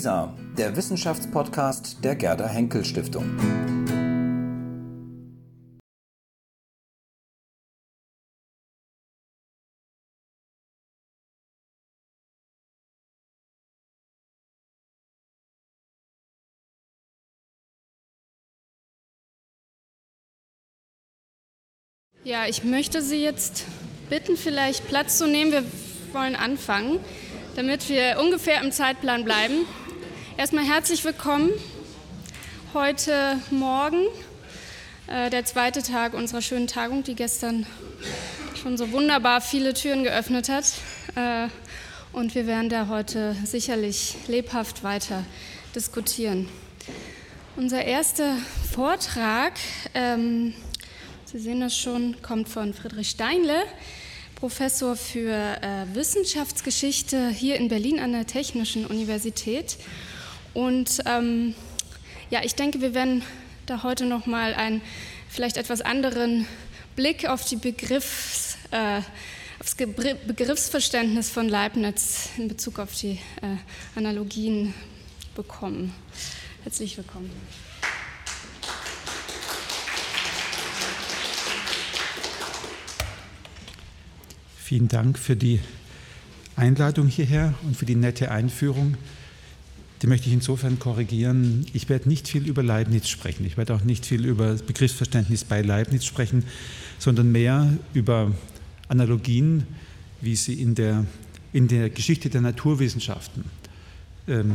WISA, der Wissenschaftspodcast der Gerda Henkel Stiftung. Ja, ich möchte Sie jetzt bitten, vielleicht Platz zu nehmen. Wir wollen anfangen, damit wir ungefähr im Zeitplan bleiben. Erstmal herzlich willkommen heute Morgen, äh, der zweite Tag unserer schönen Tagung, die gestern schon so wunderbar viele Türen geöffnet hat. Äh, und wir werden da heute sicherlich lebhaft weiter diskutieren. Unser erster Vortrag ähm, Sie sehen das schon, kommt von Friedrich Steinle, Professor für äh, Wissenschaftsgeschichte hier in Berlin an der Technischen Universität. Und ähm, ja, ich denke, wir werden da heute noch mal einen vielleicht etwas anderen Blick auf die Begriffs, äh, aufs Begriffsverständnis von Leibniz in Bezug auf die äh, Analogien bekommen. Herzlich willkommen. Vielen Dank für die Einladung hierher und für die nette Einführung. Die möchte ich insofern korrigieren. Ich werde nicht viel über Leibniz sprechen. Ich werde auch nicht viel über Begriffsverständnis bei Leibniz sprechen, sondern mehr über Analogien, wie sie in der, in der Geschichte der Naturwissenschaften ähm,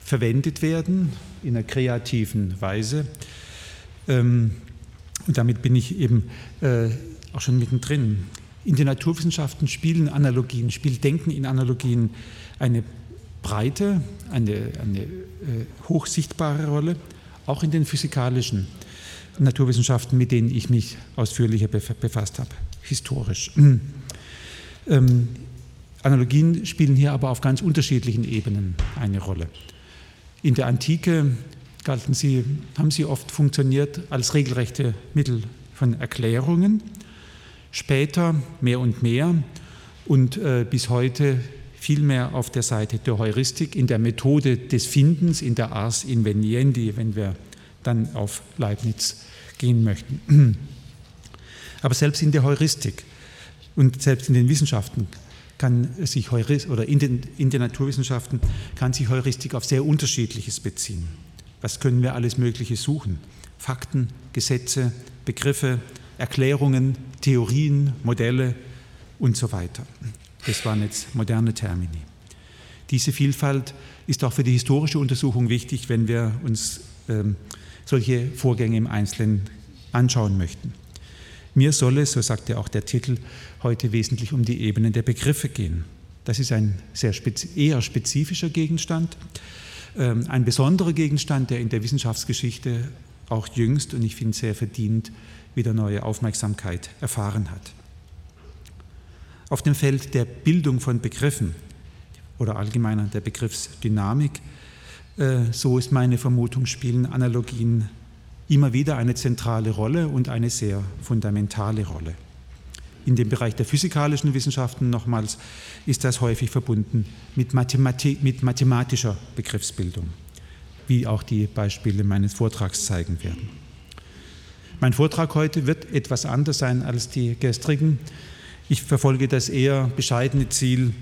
verwendet werden, in einer kreativen Weise. Ähm, und damit bin ich eben äh, auch schon mittendrin. In den Naturwissenschaften spielen Analogien, spielt Denken in Analogien eine breite, eine, eine äh, hochsichtbare Rolle, auch in den physikalischen Naturwissenschaften, mit denen ich mich ausführlicher befasst habe, historisch. Ähm, Analogien spielen hier aber auf ganz unterschiedlichen Ebenen eine Rolle. In der Antike galten sie, haben sie oft funktioniert als regelrechte Mittel von Erklärungen Später mehr und mehr und äh, bis heute viel mehr auf der Seite der Heuristik, in der Methode des Findens, in der Ars inveniendi, wenn wir dann auf Leibniz gehen möchten. Aber selbst in der Heuristik und selbst in den Wissenschaften kann sich Heuristik, oder in den, in den Naturwissenschaften kann sich Heuristik auf sehr unterschiedliches beziehen. Was können wir alles Mögliche suchen? Fakten, Gesetze, Begriffe, Erklärungen, Theorien, Modelle und so weiter. Das waren jetzt moderne Termini. Diese Vielfalt ist auch für die historische Untersuchung wichtig, wenn wir uns ähm, solche Vorgänge im Einzelnen anschauen möchten. Mir soll es, so sagt ja auch der Titel, heute wesentlich um die Ebenen der Begriffe gehen. Das ist ein sehr spez eher spezifischer Gegenstand, ähm, ein besonderer Gegenstand, der in der Wissenschaftsgeschichte auch jüngst und ich finde sehr verdient wieder neue Aufmerksamkeit erfahren hat. Auf dem Feld der Bildung von Begriffen oder allgemeiner der Begriffsdynamik, äh, so ist meine Vermutung, spielen Analogien immer wieder eine zentrale Rolle und eine sehr fundamentale Rolle. In dem Bereich der physikalischen Wissenschaften nochmals ist das häufig verbunden mit, Mathematik, mit mathematischer Begriffsbildung, wie auch die Beispiele meines Vortrags zeigen werden. Mein Vortrag heute wird etwas anders sein als die gestrigen. Ich verfolge das eher bescheidene Ziel,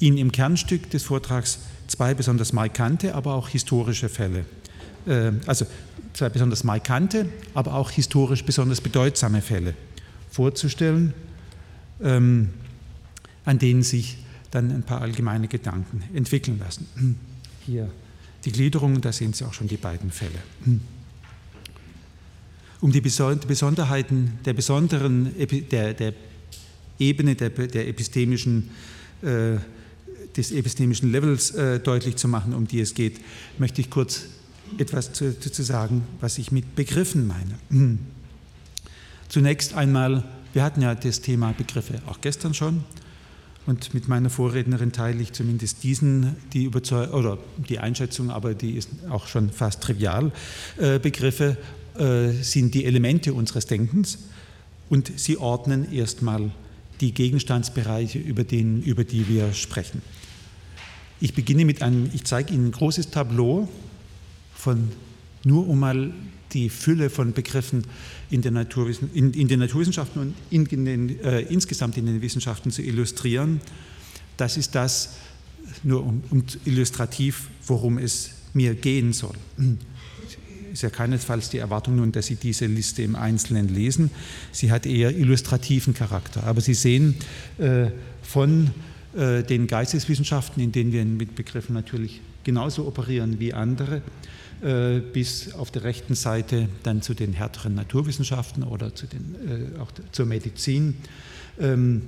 Ihnen im Kernstück des Vortrags zwei besonders markante, aber auch historische Fälle, äh, also zwei besonders markante, aber auch historisch besonders bedeutsame Fälle vorzustellen, ähm, an denen sich dann ein paar allgemeine Gedanken entwickeln lassen. Hier die Gliederung, da sehen Sie auch schon die beiden Fälle um die Besonderheiten der besonderen der, der Ebene der, der epistemischen, äh, des epistemischen Levels äh, deutlich zu machen, um die es geht, möchte ich kurz etwas zu, zu sagen, was ich mit Begriffen meine. Zunächst einmal, wir hatten ja das Thema Begriffe auch gestern schon. Und mit meiner Vorrednerin teile ich zumindest diesen, die Überzeugung oder die Einschätzung, aber die ist auch schon fast trivial. Äh, Begriffe äh, sind die Elemente unseres Denkens und sie ordnen erstmal die Gegenstandsbereiche, über, den, über die wir sprechen. Ich beginne mit einem, ich zeige Ihnen ein großes Tableau von, nur um mal die Fülle von Begriffen in, der Naturwissen, in, in den Naturwissenschaften und in, in den, äh, insgesamt in den Wissenschaften zu illustrieren. Das ist das, nur um, um illustrativ, worum es mir gehen soll. Ist ja keinesfalls die Erwartung nun, dass Sie diese Liste im Einzelnen lesen. Sie hat eher illustrativen Charakter. Aber Sie sehen äh, von äh, den Geisteswissenschaften, in denen wir mit Begriffen natürlich genauso operieren wie andere, äh, bis auf der rechten Seite dann zu den härteren Naturwissenschaften oder zu den, äh, auch zur Medizin. Ähm,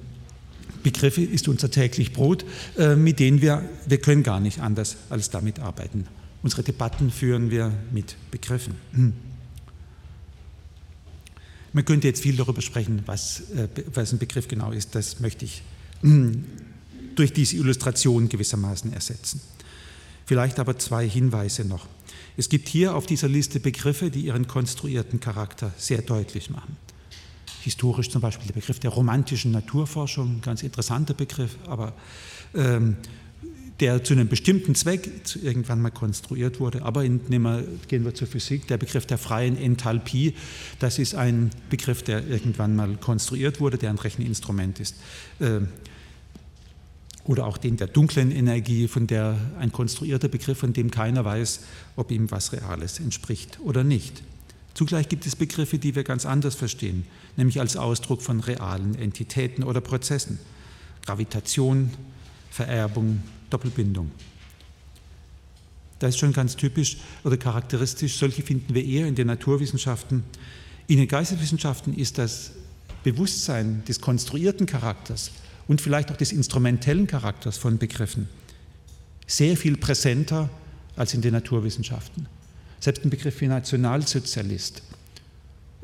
Begriffe ist unser täglich Brot, äh, mit denen wir, wir können gar nicht anders als damit arbeiten. Unsere Debatten führen wir mit Begriffen. Hm. Man könnte jetzt viel darüber sprechen, was, was ein Begriff genau ist. Das möchte ich hm, durch diese Illustration gewissermaßen ersetzen. Vielleicht aber zwei Hinweise noch. Es gibt hier auf dieser Liste Begriffe, die ihren konstruierten Charakter sehr deutlich machen. Historisch zum Beispiel der Begriff der romantischen Naturforschung, ein ganz interessanter Begriff, aber ähm, der zu einem bestimmten Zweck irgendwann mal konstruiert wurde. Aber in, wir, gehen wir zur Physik, der Begriff der freien Enthalpie, das ist ein Begriff, der irgendwann mal konstruiert wurde, der ein Recheninstrument ist. Ähm, oder auch den der dunklen Energie, von der ein konstruierter Begriff, von dem keiner weiß, ob ihm was Reales entspricht oder nicht. Zugleich gibt es Begriffe, die wir ganz anders verstehen, nämlich als Ausdruck von realen Entitäten oder Prozessen. Gravitation, Vererbung, Doppelbindung. Das ist schon ganz typisch oder charakteristisch. Solche finden wir eher in den Naturwissenschaften. In den Geisteswissenschaften ist das Bewusstsein des konstruierten Charakters und vielleicht auch des instrumentellen Charakters von Begriffen sehr viel präsenter als in den Naturwissenschaften. Selbst ein Begriff wie Nationalsozialist.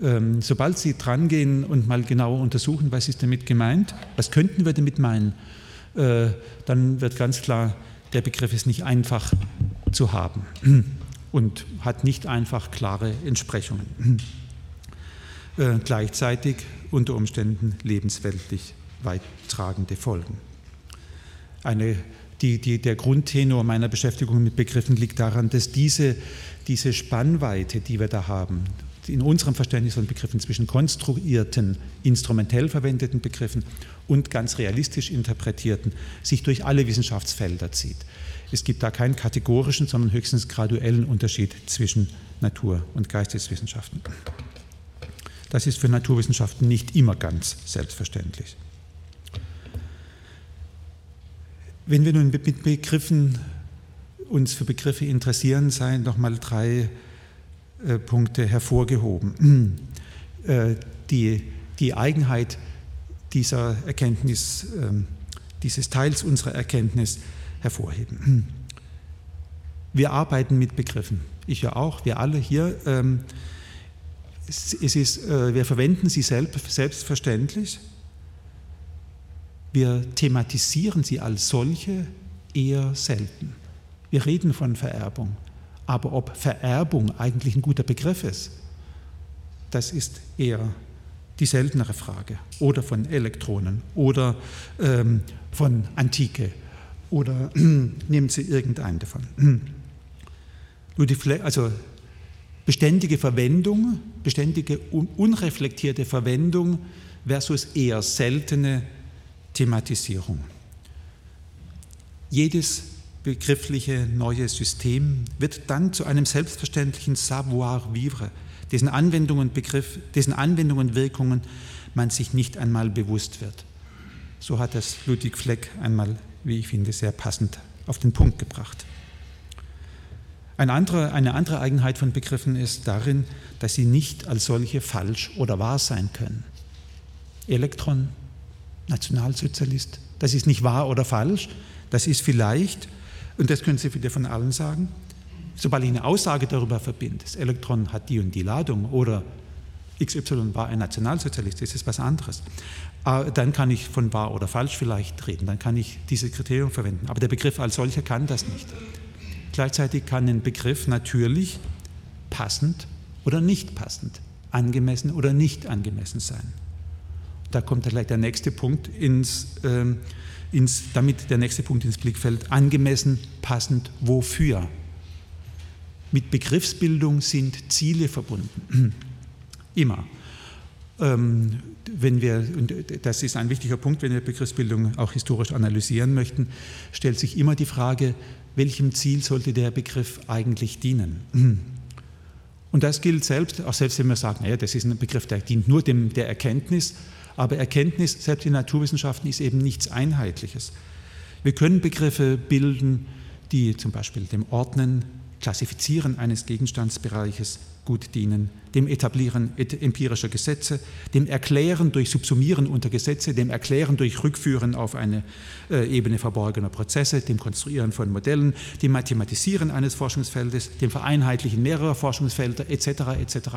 Ähm, sobald Sie drangehen und mal genauer untersuchen, was ist damit gemeint, was könnten wir damit meinen, äh, dann wird ganz klar, der Begriff ist nicht einfach zu haben und hat nicht einfach klare Entsprechungen. Äh, gleichzeitig unter Umständen lebensweltlich weittragende Folgen. Eine, die, die, der Grundtenor meiner Beschäftigung mit Begriffen liegt daran, dass diese, diese Spannweite, die wir da haben, in unserem Verständnis von Begriffen zwischen konstruierten, instrumentell verwendeten Begriffen und ganz realistisch interpretierten, sich durch alle Wissenschaftsfelder zieht. Es gibt da keinen kategorischen, sondern höchstens graduellen Unterschied zwischen Natur- und Geisteswissenschaften. Das ist für Naturwissenschaften nicht immer ganz selbstverständlich. Wenn wir nun mit Begriffen uns für Begriffe interessieren, seien nochmal drei äh, Punkte hervorgehoben. Äh, die, die Eigenheit dieser Erkenntnis, äh, dieses Teils unserer Erkenntnis hervorheben. Wir arbeiten mit Begriffen. Ich ja auch, wir alle hier. Ähm, es ist, äh, wir verwenden sie selbst, selbstverständlich wir thematisieren sie als solche eher selten. Wir reden von Vererbung, aber ob Vererbung eigentlich ein guter Begriff ist, das ist eher die seltenere Frage. Oder von Elektronen oder ähm, von Antike oder nehmen Sie irgendeinen davon. Also beständige Verwendung, beständige unreflektierte Verwendung versus eher seltene Thematisierung. Jedes begriffliche neue System wird dann zu einem selbstverständlichen Savoir-vivre, dessen Anwendungen, Begriff, dessen Anwendungen Wirkungen man sich nicht einmal bewusst wird. So hat es Ludwig Fleck einmal, wie ich finde, sehr passend auf den Punkt gebracht. Eine andere, eine andere Eigenheit von Begriffen ist darin, dass sie nicht als solche falsch oder wahr sein können. Elektron, Nationalsozialist. Das ist nicht wahr oder falsch, das ist vielleicht, und das können Sie wieder von allen sagen, sobald ich eine Aussage darüber verbinde, das Elektron hat die und die Ladung oder XY war ein Nationalsozialist, das ist was anderes. Ah, dann kann ich von wahr oder falsch vielleicht reden, dann kann ich diese Kriterien verwenden. Aber der Begriff als solcher kann das nicht. Gleichzeitig kann ein Begriff natürlich passend oder nicht passend, angemessen oder nicht angemessen sein da kommt gleich der nächste Punkt ins, ähm, ins, damit der nächste Punkt ins Blickfeld, angemessen, passend, wofür. Mit Begriffsbildung sind Ziele verbunden. Immer. Ähm, wenn wir, und das ist ein wichtiger Punkt, wenn wir Begriffsbildung auch historisch analysieren möchten, stellt sich immer die Frage, welchem Ziel sollte der Begriff eigentlich dienen? Und das gilt selbst, auch selbst wenn wir sagen, naja, das ist ein Begriff, der dient nur dem, der Erkenntnis, aber Erkenntnis, selbst in Naturwissenschaften, ist eben nichts Einheitliches. Wir können Begriffe bilden, die zum Beispiel dem Ordnen, Klassifizieren eines Gegenstandsbereiches gut dienen, dem Etablieren empirischer Gesetze, dem Erklären durch Subsumieren unter Gesetze, dem Erklären durch Rückführen auf eine äh, Ebene verborgener Prozesse, dem Konstruieren von Modellen, dem Mathematisieren eines Forschungsfeldes, dem Vereinheitlichen mehrerer Forschungsfelder etc. etc.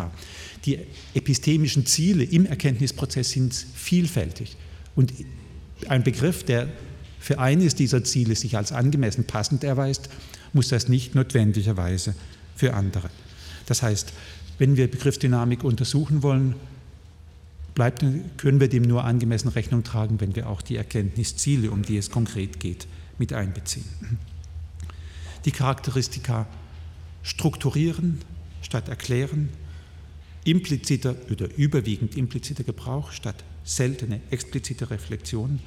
Die epistemischen Ziele im Erkenntnisprozess sind vielfältig und ein Begriff, der für eines dieser Ziele sich als angemessen passend erweist, muss das nicht notwendigerweise für andere. Das heißt, wenn wir Begriffsdynamik untersuchen wollen, bleibt, können wir dem nur angemessen Rechnung tragen, wenn wir auch die Erkenntnisziele, um die es konkret geht, mit einbeziehen. Die Charakteristika strukturieren statt erklären, impliziter oder überwiegend impliziter Gebrauch statt seltene explizite Reflexion,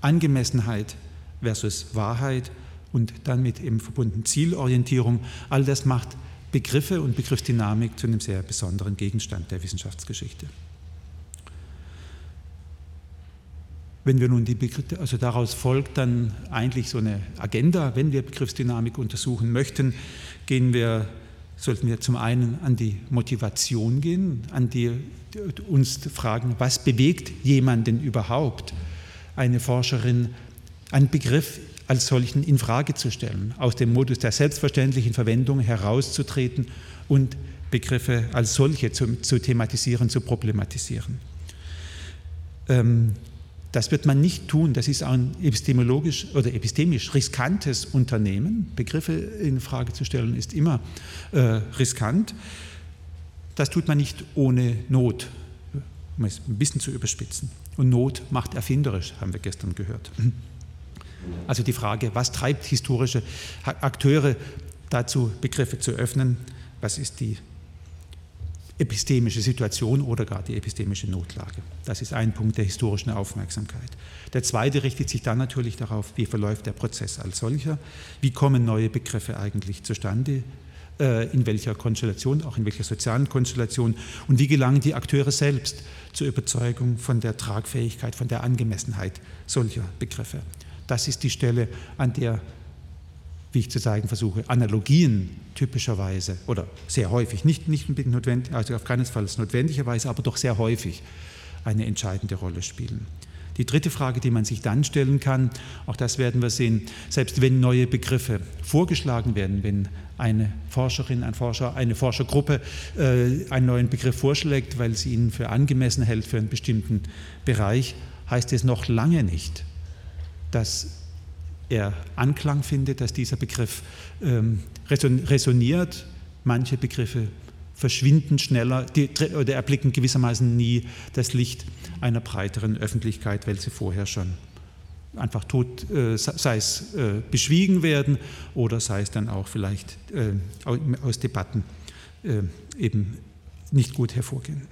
Angemessenheit versus Wahrheit und dann mit eben verbunden Zielorientierung, all das macht Begriffe und Begriffsdynamik zu einem sehr besonderen Gegenstand der Wissenschaftsgeschichte. Wenn wir nun die Begriffe, also daraus folgt dann eigentlich so eine Agenda, wenn wir Begriffsdynamik untersuchen möchten, gehen wir, sollten wir zum einen an die Motivation gehen, an die uns fragen, was bewegt jemanden überhaupt, eine Forscherin, einen Begriff als solchen in Frage zu stellen, aus dem Modus der selbstverständlichen Verwendung herauszutreten und Begriffe als solche zu, zu thematisieren, zu problematisieren. Ähm, das wird man nicht tun. Das ist ein epistemologisch oder epistemisch riskantes Unternehmen. Begriffe in Frage zu stellen ist immer äh, riskant. Das tut man nicht ohne Not, um es ein bisschen zu überspitzen. Und Not macht erfinderisch, haben wir gestern gehört. Also die Frage, was treibt historische Akteure dazu, Begriffe zu öffnen? Was ist die epistemische Situation oder gar die epistemische Notlage? Das ist ein Punkt der historischen Aufmerksamkeit. Der zweite richtet sich dann natürlich darauf, wie verläuft der Prozess als solcher? Wie kommen neue Begriffe eigentlich zustande? Äh, in welcher Konstellation, auch in welcher sozialen Konstellation und wie gelangen die Akteure selbst zur Überzeugung von der Tragfähigkeit, von der Angemessenheit solcher Begriffe. Das ist die Stelle, an der, wie ich zu zeigen versuche, Analogien typischerweise oder sehr häufig, nicht, nicht notwendig, also auf keinen Fall notwendigerweise, aber doch sehr häufig eine entscheidende Rolle spielen. Die dritte Frage, die man sich dann stellen kann, auch das werden wir sehen, selbst wenn neue Begriffe vorgeschlagen werden, wenn eine Forscherin, ein Forscher, eine Forschergruppe äh, einen neuen Begriff vorschlägt, weil sie ihn für angemessen hält für einen bestimmten Bereich, heißt es noch lange nicht, dass er Anklang findet, dass dieser Begriff ähm, resoniert. Manche Begriffe verschwinden schneller oder erblicken gewissermaßen nie das Licht einer breiteren Öffentlichkeit, weil sie vorher schon einfach tot, äh, sei es äh, beschwiegen werden oder sei es dann auch vielleicht äh, aus Debatten äh, eben nicht gut hervorgehen.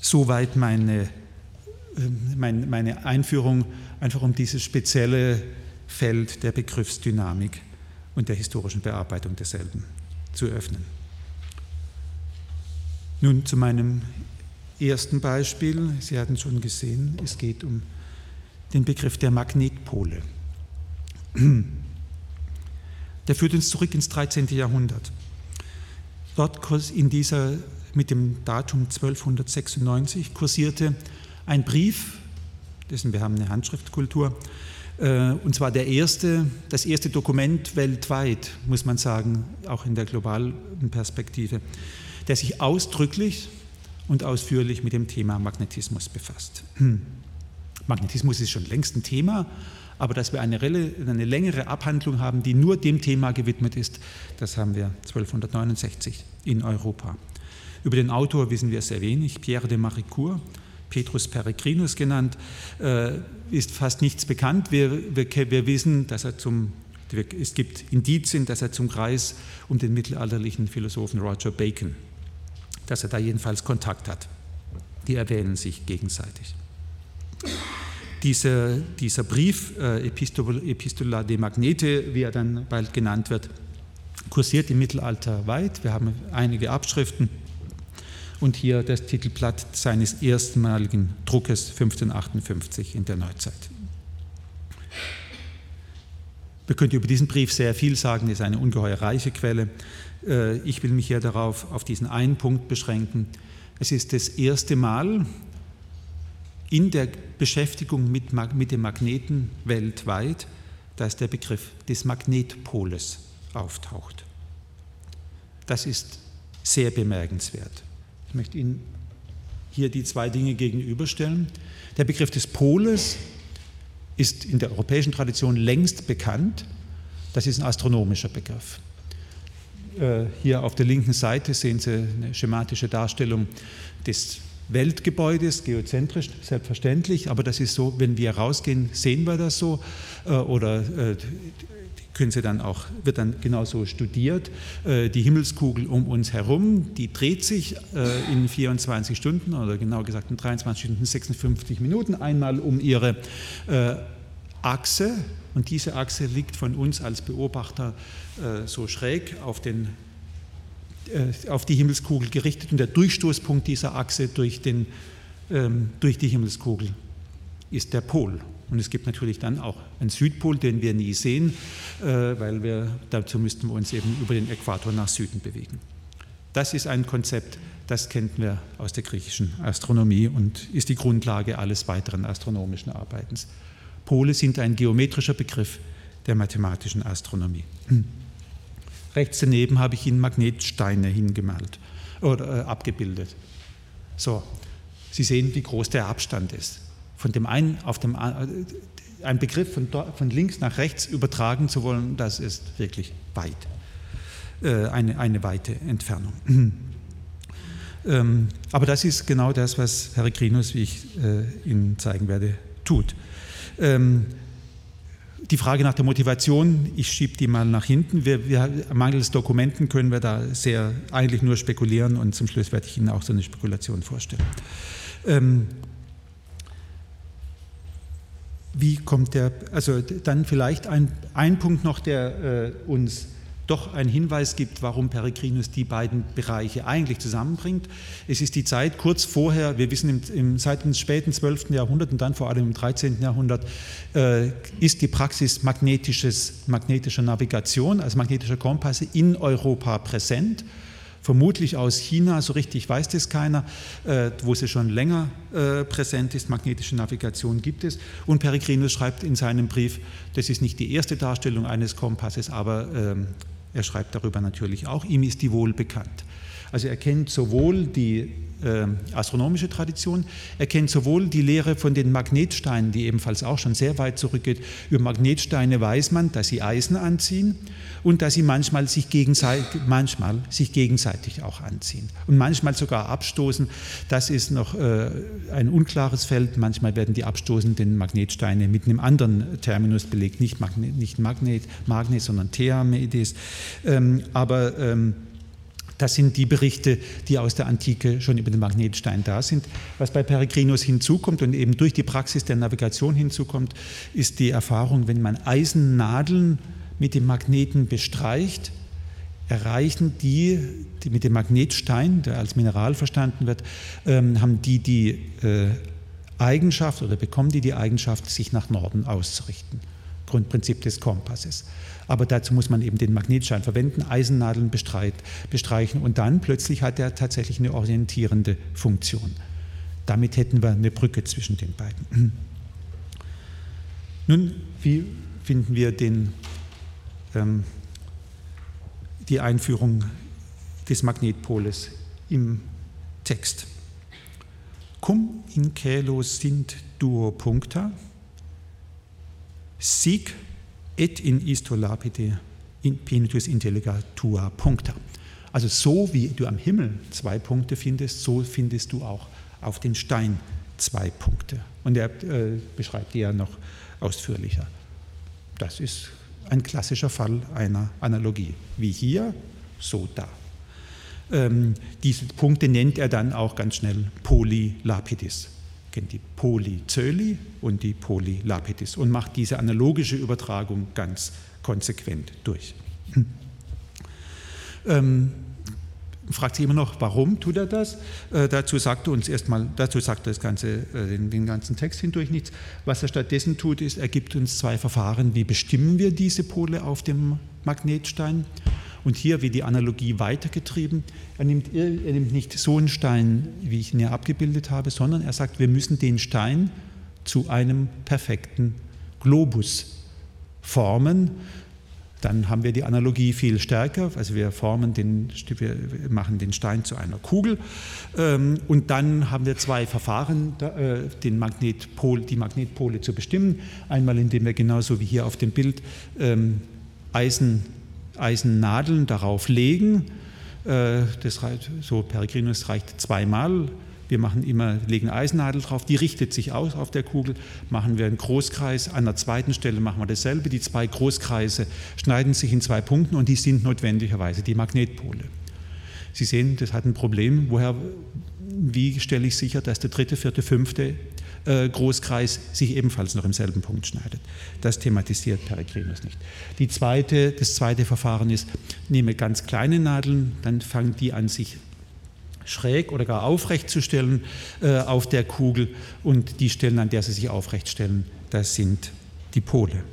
Soweit meine ähm, meine Einführung einfach um dieses spezielle Feld der Begriffsdynamik und der historischen Bearbeitung derselben zu öffnen. Nun zu meinem ersten Beispiel. Sie hatten schon gesehen, es geht um den Begriff der Magnetpole. Der führt uns zurück ins 13. Jahrhundert. Dort in dieser, mit dem Datum 1296 kursierte ein Brief, dessen wir haben eine Handschriftkultur, äh, und zwar der erste, das erste Dokument weltweit, muss man sagen, auch in der globalen Perspektive, der sich ausdrücklich und ausführlich mit dem Thema Magnetismus befasst. Hm. Magnetismus ist schon längst ein Thema, aber dass wir eine, eine, längere Abhandlung haben, die nur dem Thema gewidmet ist, das haben wir 1269 in Europa. Über den Autor wissen wir sehr wenig, Pierre de Maricourt, Petrus Peregrinus genannt, äh, ist fast nichts bekannt. Wir, wir, wir wissen, dass er zum, es gibt Indizien, dass er zum Kreis um den mittelalterlichen Philosophen Roger Bacon, dass er da jedenfalls Kontakt hat. Die erwähnen sich gegenseitig. Dieser, dieser Brief, äh, Epistola de Magnete, wie er dann bald genannt wird, kursiert im Mittelalter weit. Wir haben einige Abschriften und hier das Titelblatt seines erstmaligen Druckes 1558 in der Neuzeit. Wir könnten über diesen Brief sehr viel sagen, ist eine ungeheuer reiche Quelle. Äh, ich will mich hier darauf auf diesen einen Punkt beschränken. Es ist das erste Mal in der Beschäftigung mit, mit dem Magneten weltweit, dass der Begriff des Magnetpoles auftaucht. Das ist sehr bemerkenswert. Ich möchte Ihnen hier die zwei Dinge gegenüberstellen. Der Begriff des Poles ist in der europäischen Tradition längst bekannt. Das ist ein astronomischer Begriff. Äh, hier auf der linken Seite sehen Sie eine schematische Darstellung des Weltgebäudes, geozentrisch, selbstverständlich, aber das ist so, wenn wir rausgehen, sehen wir das so. Äh, oder äh, können Sie dann auch, wird dann genauso studiert. Äh, die Himmelskugel um uns herum, die dreht sich äh, in 24 Stunden oder genau gesagt in 23 Stunden 56 Minuten einmal um ihre äh, Achse und diese Achse liegt von uns als Beobachter so schräg auf, den, auf die Himmelskugel gerichtet und der Durchstoßpunkt dieser Achse durch, den, ähm, durch die Himmelskugel ist der Pol. Und es gibt natürlich dann auch einen Südpol, den wir nie sehen, äh, weil wir, dazu müssten wir uns eben über den Äquator nach Süden bewegen. Das ist ein Konzept, das kennen wir aus der griechischen Astronomie und ist die Grundlage alles weiteren astronomischen Arbeitens. Pole sind ein geometrischer Begriff der mathematischen Astronomie. Rechts daneben habe ich Ihnen Magnetsteine hingemalt oder äh, abgebildet. So, Sie sehen, wie groß der Abstand ist von dem einen auf dem ein Begriff von, von links nach rechts übertragen zu wollen, das ist wirklich weit, äh, eine, eine weite Entfernung. Ähm, aber das ist genau das, was Peregrinus, wie ich äh, Ihnen zeigen werde, tut. Ähm, die Frage nach der Motivation, ich schiebe die mal nach hinten. Wir, wir, mangels Dokumenten können wir da sehr eigentlich nur spekulieren und zum Schluss werde ich Ihnen auch so eine Spekulation vorstellen. Wie kommt der, also dann vielleicht ein, ein Punkt noch, der äh, uns doch einen Hinweis gibt, warum Peregrinus die beiden Bereiche eigentlich zusammenbringt. Es ist die Zeit kurz vorher, wir wissen im, im, seit dem späten 12. Jahrhundert und dann vor allem im 13. Jahrhundert, äh, ist die Praxis magnetisches, magnetischer Navigation, also magnetischer Kompasse in Europa präsent vermutlich aus China, so richtig weiß das keiner, äh, wo sie schon länger äh, präsent ist. Magnetische Navigation gibt es. Und Peregrinus schreibt in seinem Brief, das ist nicht die erste Darstellung eines Kompasses, aber ähm, er schreibt darüber natürlich auch, ihm ist die wohl bekannt. Also er kennt sowohl die äh, astronomische Tradition, er kennt sowohl die Lehre von den Magnetsteinen, die ebenfalls auch schon sehr weit zurückgeht. Über Magnetsteine weiß man, dass sie Eisen anziehen und dass sie manchmal sich gegenseitig, manchmal sich gegenseitig auch anziehen und manchmal sogar abstoßen. Das ist noch äh, ein unklares Feld. Manchmal werden die abstoßenden Magnetsteine mit einem anderen Terminus belegt, nicht Magnet, nicht Magnet, Magnet sondern Theamedes. Ähm, aber ähm, das sind die Berichte, die aus der Antike schon über den Magnetstein da sind. Was bei Peregrinus hinzukommt und eben durch die Praxis der Navigation hinzukommt, ist die Erfahrung, wenn man Eisennadeln mit dem Magneten bestreicht, erreichen die, die mit dem Magnetstein, der als Mineral verstanden wird, ähm, haben die die äh, Eigenschaft oder bekommen die die Eigenschaft, sich nach Norden auszurichten. Grundprinzip des Kompasses. Aber dazu muss man eben den Magnetstein verwenden, Eisennadeln bestreichen und dann plötzlich hat er tatsächlich eine orientierende Funktion. Damit hätten wir eine Brücke zwischen den beiden. Nun, wie finden wir den, ähm, die Einführung des Magnetpoles im Text? Cum in caelo sint duo puncta, sic et in isto lapide in penitus intelliga tua puncta. Also so wie du am Himmel zwei Punkte findest, so findest du auch auf den Stein zwei Punkte. Und er äh, beschreibt die ja noch ausführlicher. Das ist ein klassischer Fall einer Analogie. Wie hier, so da. Ähm, diese Punkte nennt er dann auch ganz schnell Polylapidis. Kennt die Polyzöli und die Polylapidis und macht diese analogische Übertragung ganz konsequent durch. Ähm, fragt sich immer noch, warum tut er das? Äh, dazu sagt er uns erstmal, dazu sagt das ganze, äh, den, den, ganzen Text hindurch nichts. Was er stattdessen tut, ist, er gibt uns zwei Verfahren, wie bestimmen wir diese Pole auf dem Magnetstein. Und hier wird die Analogie weitergetrieben. Er nimmt, er nimmt nicht so einen Stein, wie ich ihn ja abgebildet habe, sondern er sagt, wir müssen den Stein zu einem perfekten Globus formen dann haben wir die Analogie viel stärker, also wir formen den, wir machen den Stein zu einer Kugel ähm, und dann haben wir zwei Verfahren, äh, den Magnetpol, die Magnetpole zu bestimmen. Einmal, indem wir genauso wie hier auf dem Bild ähm, Eisen, Eisennadeln darauf legen. Äh, das reicht, so Peregrinus reicht zweimal wir machen immer, legen Eisennadel drauf, die richtet sich aus auf der Kugel, machen wir einen Großkreis, an der zweiten Stelle machen wir dasselbe, die zwei Großkreise schneiden sich in zwei Punkten und die sind notwendigerweise die Magnetpole. Sie sehen, das hat ein Problem. Woher, wie stelle ich sicher, dass der dritte, vierte, fünfte Großkreis sich ebenfalls noch im selben Punkt schneidet? Das thematisiert Peregrinus nicht. Die zweite, das zweite Verfahren ist, nehme ganz kleine Nadeln, dann fangen die an, sich schräg oder gar aufrecht zu stellen äh, auf der Kugel und die Stellen, an der sie sich aufrecht stellen, das sind die Pole.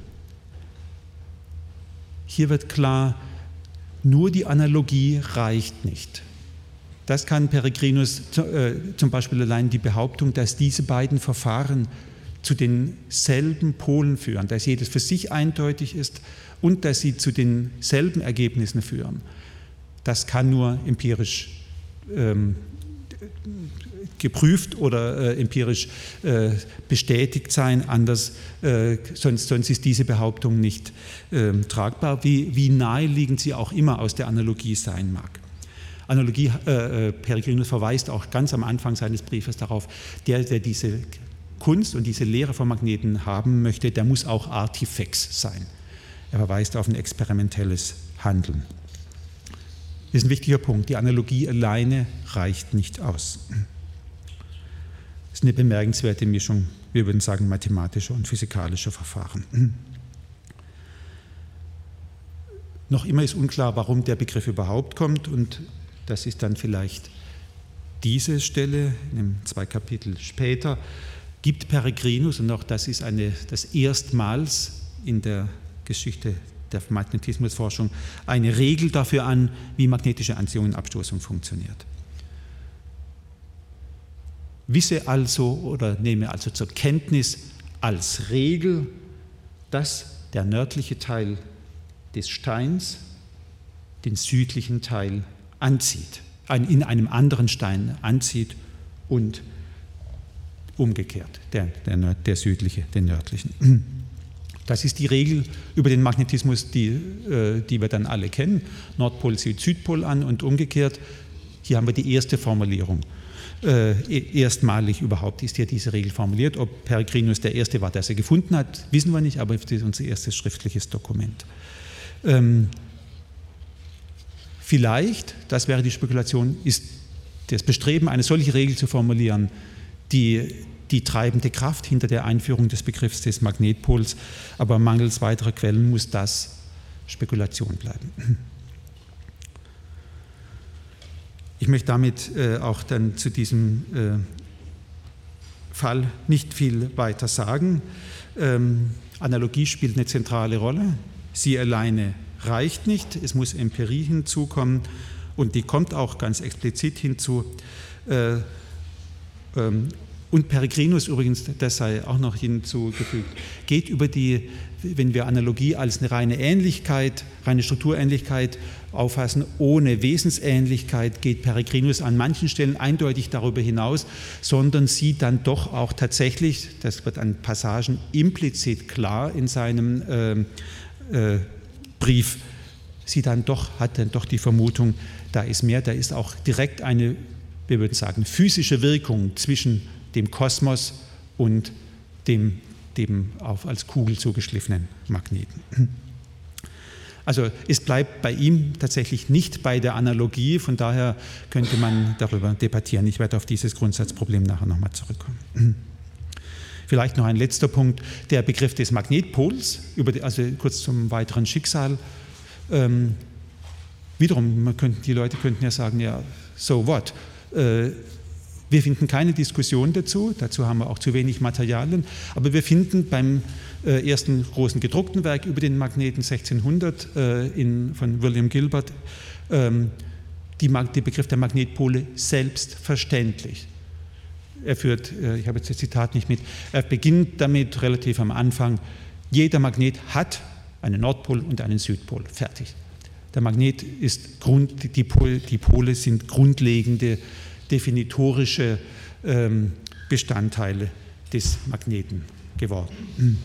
Hier wird klar, nur die Analogie reicht nicht. Das kann Peregrinus äh, zum Beispiel allein die Behauptung, dass diese beiden Verfahren zu denselben Polen führen, dass jedes für sich eindeutig ist und dass sie zu denselben Ergebnissen führen. Das kann nur empirisch ähm, geprüft oder äh, empirisch äh, bestätigt sein, anders, äh, sonst, sonst ist diese Behauptung nicht ähm, tragbar, wie, wie naheliegend sie auch immer aus der Analogie sein mag. Analogie, äh, äh, Peregrinus verweist auch ganz am Anfang seines Briefes darauf, der, der diese Kunst und diese Lehre von Magneten haben möchte, der muss auch artifex sein. Er verweist auf ein experimentelles Handeln. Das ist ein wichtiger Punkt. Die Analogie alleine reicht nicht aus. Das ist eine bemerkenswerte Mischung, wir würden sagen, mathematischer und physikalischer Verfahren. Noch immer ist unklar, warum der Begriff überhaupt kommt und das ist dann vielleicht diese Stelle, zwei Kapitel später, gibt Peregrinus, und auch das ist eine, das erstmals in der Geschichte der Magnetismusforschung eine Regel dafür an, wie magnetische Anziehung und Abstoßung funktioniert. Wisse also oder nehme also zur Kenntnis als Regel, dass der nördliche Teil des Steins den südlichen Teil anzieht, in einem anderen Stein anzieht und umgekehrt, der, der, der südliche den nördlichen. Das ist die Regel über den Magnetismus, die, äh, die wir dann alle kennen. Nordpol zieht Südpol an und umgekehrt. Hier haben wir die erste Formulierung. Äh, e-, erstmalig überhaupt ist hier diese Regel formuliert. Ob Peregrinus der Erste war, der sie gefunden hat, wissen wir nicht, aber es ist unser erstes schriftliches Dokument. Vielleicht, das wäre die Spekulation, ist das Bestreben, eine solche Regel zu formulieren, die die treibende Kraft hinter der Einführung des Begriffs des Magnetpols, aber mangels weiterer Quellen muss das Spekulation bleiben. Ich möchte damit äh, auch dann zu diesem äh, Fall nicht viel weiter sagen. Ähm, Analogie spielt eine zentrale Rolle. Sie alleine reicht nicht. Es muss Empirie hinzukommen und die kommt auch ganz explizit hinzu. Äh, ähm, und Peregrinus übrigens, das sei auch noch hinzugefügt, geht über die, wenn wir Analogie als eine reine Ähnlichkeit, reine Strukturähnlichkeit auffassen, ohne Wesensähnlichkeit, geht Peregrinus an manchen Stellen eindeutig darüber hinaus, sondern sieht dann doch auch tatsächlich, das wird an Passagen implizit klar in seinem äh, äh, Brief, sie dann doch, hat dann doch die Vermutung, da ist mehr, da ist auch direkt eine, wir würden sagen, physische Wirkung zwischen dem Kosmos und dem, dem auf als Kugel zugeschliffenen Magneten. Also es bleibt bei ihm tatsächlich nicht bei der Analogie, von daher könnte man darüber debattieren. Ich werde auf dieses Grundsatzproblem nachher nochmal zurückkommen. Vielleicht noch ein letzter Punkt, der Begriff des Magnetpols, die, also kurz zum weiteren Schicksal. Ähm, wiederum, könnte, die Leute könnten ja sagen, ja, so what? Äh, wir finden keine Diskussion dazu, dazu haben wir auch zu wenig Materialien, aber wir finden beim äh, ersten großen gedruckten Werk über den Magneten 1600 äh, in, von William Gilbert ähm, der Begriff der Magnetpole selbstverständlich. Er führt, äh, ich habe jetzt das Zitat nicht mit, er beginnt damit relativ am Anfang, jeder Magnet hat einen Nordpol und einen Südpol. Fertig. Der Magnet ist Grund, die, Pol, die Pole sind grundlegende definitorische ähm, Bestandteile des Magneten geworden.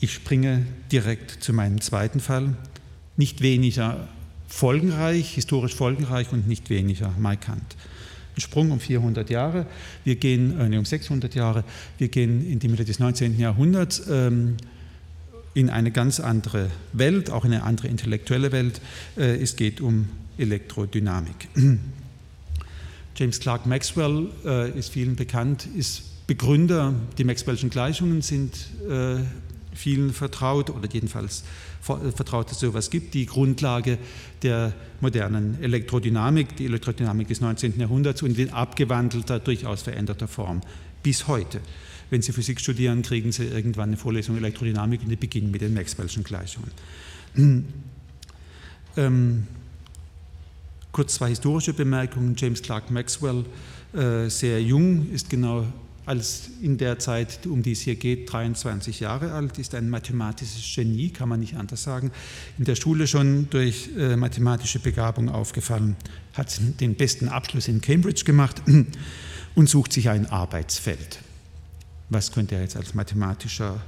Ich springe direkt zu meinem zweiten Fall. Nicht weniger folgenreich, historisch folgenreich und nicht weniger markant. Ein Sprung um 400 Jahre, wir gehen, äh, um 600 Jahre, wir gehen in die Mitte des 19. Jahrhunderts ähm, in eine ganz andere Welt, auch in eine andere intellektuelle Welt. Äh, es geht um Elektrodynamik. James Clerk Maxwell äh, ist vielen bekannt, ist Begründer, die Maxwell'schen Gleichungen sind äh, vielen vertraut oder jedenfalls vertraut, dass es sowas gibt, die Grundlage der modernen Elektrodynamik, die Elektrodynamik des 19. Jahrhunderts und in abgewandelter, durchaus veränderter Form bis heute. Wenn Sie Physik studieren, kriegen Sie irgendwann eine Vorlesung Elektrodynamik und die beginnen mit den Maxwell'schen Gleichungen. Ähm, kurz zwei historische Bemerkungen. James Clerk Maxwell, äh, sehr jung, ist genau als in der Zeit, um die es hier geht, 23 Jahre alt, ist ein mathematisches Genie, kann man nicht anders sagen. In der Schule schon durch äh, mathematische Begabung aufgefallen, hat den besten Abschluss in Cambridge gemacht und sucht sich ein Arbeitsfeld was könnte er jetzt als mathematischer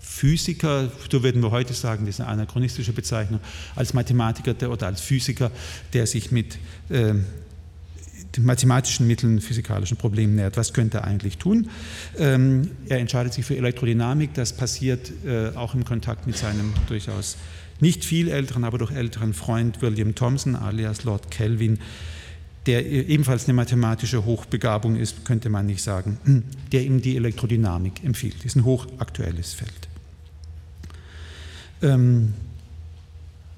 Physiker, so würden wir heute sagen, das ist eine anachronistische Bezeichnung, als Mathematiker der, oder als Physiker, der sich mit äh, mathematischen Mitteln physikalischen Problemen nähert. Was könnte er eigentlich tun? Ähm, er entscheidet sich für Elektrodynamik. Das passiert äh, auch im Kontakt mit seinem durchaus nicht viel älteren, aber doch älteren Freund William Thomson alias Lord Kelvin, der ebenfalls eine mathematische Hochbegabung ist, könnte man nicht sagen, der ihm die Elektrodynamik empfiehlt. Das ist ein hochaktuelles Feld. Ähm,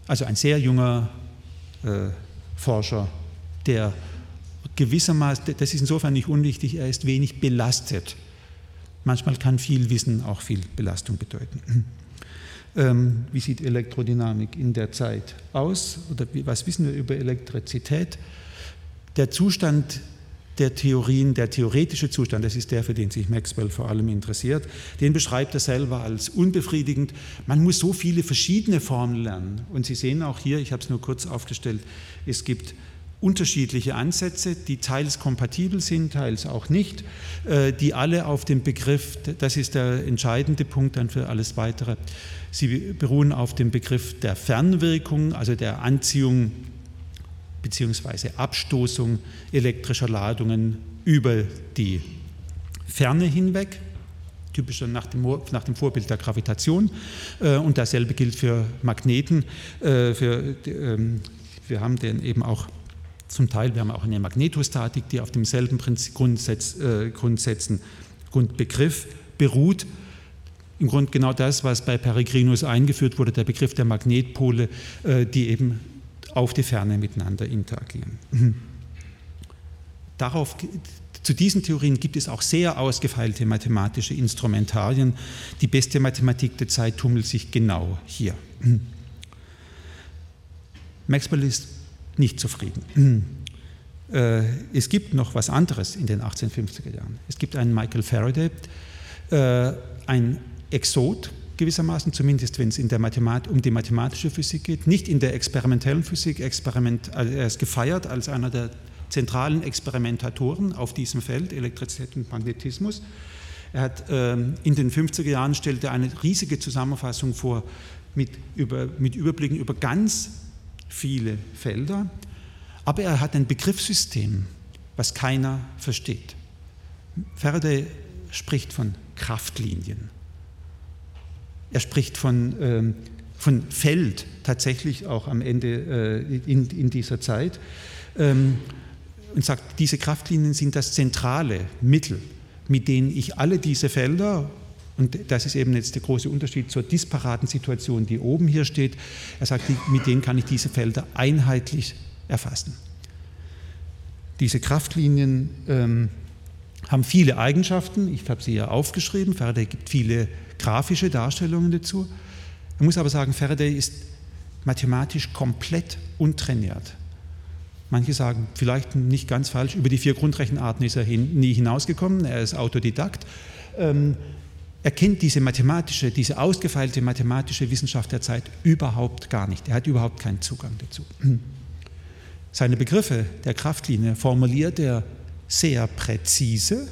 also ein sehr junger äh, Forscher, der gewissermaßen, das ist insofern nicht unwichtig, er ist wenig belastet. Manchmal kann viel Wissen auch viel Belastung bedeuten. Ähm, wie sieht Elektrodynamik in der Zeit aus? Oder was wissen wir über Elektrizität? Der Zustand der Theorien, der theoretische Zustand, das ist der, für den sich Maxwell vor allem interessiert, den beschreibt er selber als unbefriedigend. Man muss so viele verschiedene Formen lernen. Und Sie sehen auch hier, ich habe es nur kurz aufgestellt, es gibt unterschiedliche Ansätze, die teils kompatibel sind, teils auch nicht, äh, die alle auf dem Begriff, das ist der entscheidende Punkt dann für alles Weitere, sie beruhen auf dem Begriff der Fernwirkung, also der Anziehung bzw. Abstoßung elektrischer Ladungen über die Ferne hinweg, typisch nach dem, nach dem Vorbild der Gravitation. Äh, und dasselbe gilt für Magneten. Äh, für, ähm, wir haben den eben auch zum Teil, wir haben auch eine Magnetostatik, die auf demselben Grundsatz, äh, Grundsätzen, Grundbegriff beruht. Im Grunde genau das, was bei Peregrinus eingeführt wurde, der Begriff der Magnetpole, die eben auf die Ferne miteinander interagieren. Darauf, zu diesen Theorien gibt es auch sehr ausgefeilte mathematische Instrumentarien. Die beste Mathematik der Zeit tummelt sich genau hier. Maxwell ist nicht zufrieden. Äh, es gibt noch was anderes in den 1850er Jahren. Es gibt einen Michael Faraday, äh, ein Exot, gewissermaßen, zumindest wenn es in der Mathemat um die mathematische Physik geht, nicht in der experimentellen Physik. Experiment, also er ist gefeiert als einer der zentralen Experimentatoren auf diesem Feld, Elektrizität und Magnetismus. Er hat ähm, in den 50er Jahren stellte eine riesige Zusammenfassung vor mit, über, mit Überblicken über ganz viele Felder, aber er hat ein Begriffssystem was keiner versteht. Faraday spricht von Kraftlinien. Er spricht von, ähm, von Feld tatsächlich auch am Ende äh, in, in dieser Zeit ähm, und sagt, diese Kraftlinien sind das zentrale Mittel, mit denen ich alle diese Felder und das ist eben jetzt der große Unterschied zur disparaten Situation, die oben hier steht. Er sagt, mit denen kann ich diese Felder einheitlich erfassen. Diese Kraftlinien ähm, haben viele Eigenschaften. Ich habe sie ja aufgeschrieben. Faraday gibt viele grafische Darstellungen dazu. Man muss aber sagen, Faraday ist mathematisch komplett untrainiert. Manche sagen, vielleicht nicht ganz falsch, über die vier Grundrechenarten ist er hin, nie hinausgekommen, er ist Autodidakt. Ähm, er kennt diese mathematische, diese ausgefeilte mathematische Wissenschaft der Zeit überhaupt gar nicht. Er hat überhaupt keinen Zugang dazu. Seine Begriffe der Kraftlinie formuliert er sehr präzise,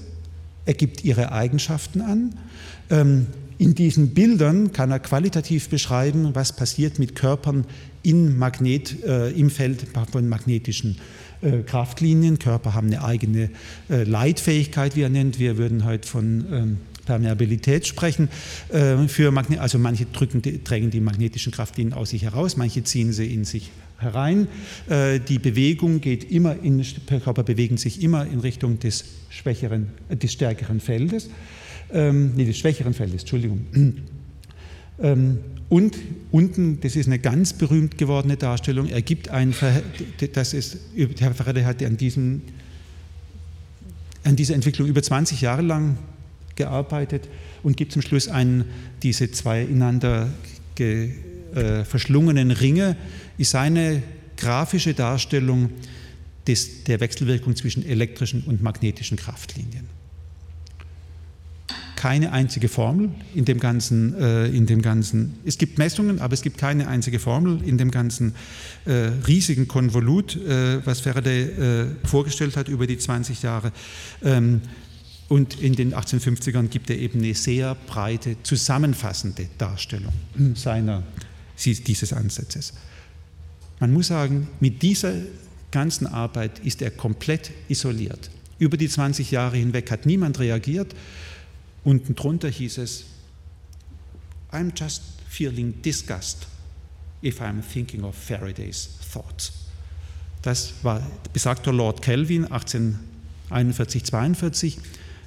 er gibt ihre Eigenschaften an. Ähm, in diesen Bildern kann er qualitativ beschreiben, was passiert mit Körpern in Magnet, äh, im Feld von magnetischen äh, Kraftlinien. Körper haben eine eigene äh, Leitfähigkeit, wie er nennt. Wir würden heute von ähm, Permeabilität sprechen. Äh, für Magne also manche drücken, drängen die magnetischen Kraftlinien aus sich heraus, manche ziehen sie in sich herein. Äh, die Bewegung geht immer in, Körper bewegen sich immer in Richtung des schwächeren, äh, des stärkeren Feldes, ähm, nee, des schwächeren Feldes, Entschuldigung. Ähm, und unten, das ist eine ganz berühmt gewordene Darstellung, er gibt ein, das ist, Herr Faraday hat an, diesem, an dieser Entwicklung über 20 Jahre lang gearbeitet und gibt zum Schluss einen, diese zwei ineinander ge, äh, verschlungenen Ringe, ist seine grafische Darstellung des, der Wechselwirkung zwischen elektrischen und magnetischen Kraftlinien. Keine einzige Formel in dem ganzen, äh, in dem ganzen, es gibt Messungen, aber es gibt keine einzige Formel in dem ganzen äh, riesigen Konvolut, äh, was Faraday äh, vorgestellt hat über die 20 Jahre. Ähm, und in den 1850ern gibt er eben eine sehr breite, zusammenfassende Darstellung seiner, dieses Ansatzes. Man muss sagen, mit dieser ganzen Arbeit ist er komplett isoliert. Über die 20 Jahre hinweg hat niemand reagiert. Unten drunter hieß es, I'm just feeling disgust if I'm thinking of Faraday's thoughts. Das war besagter Lord Kelvin 1841, 42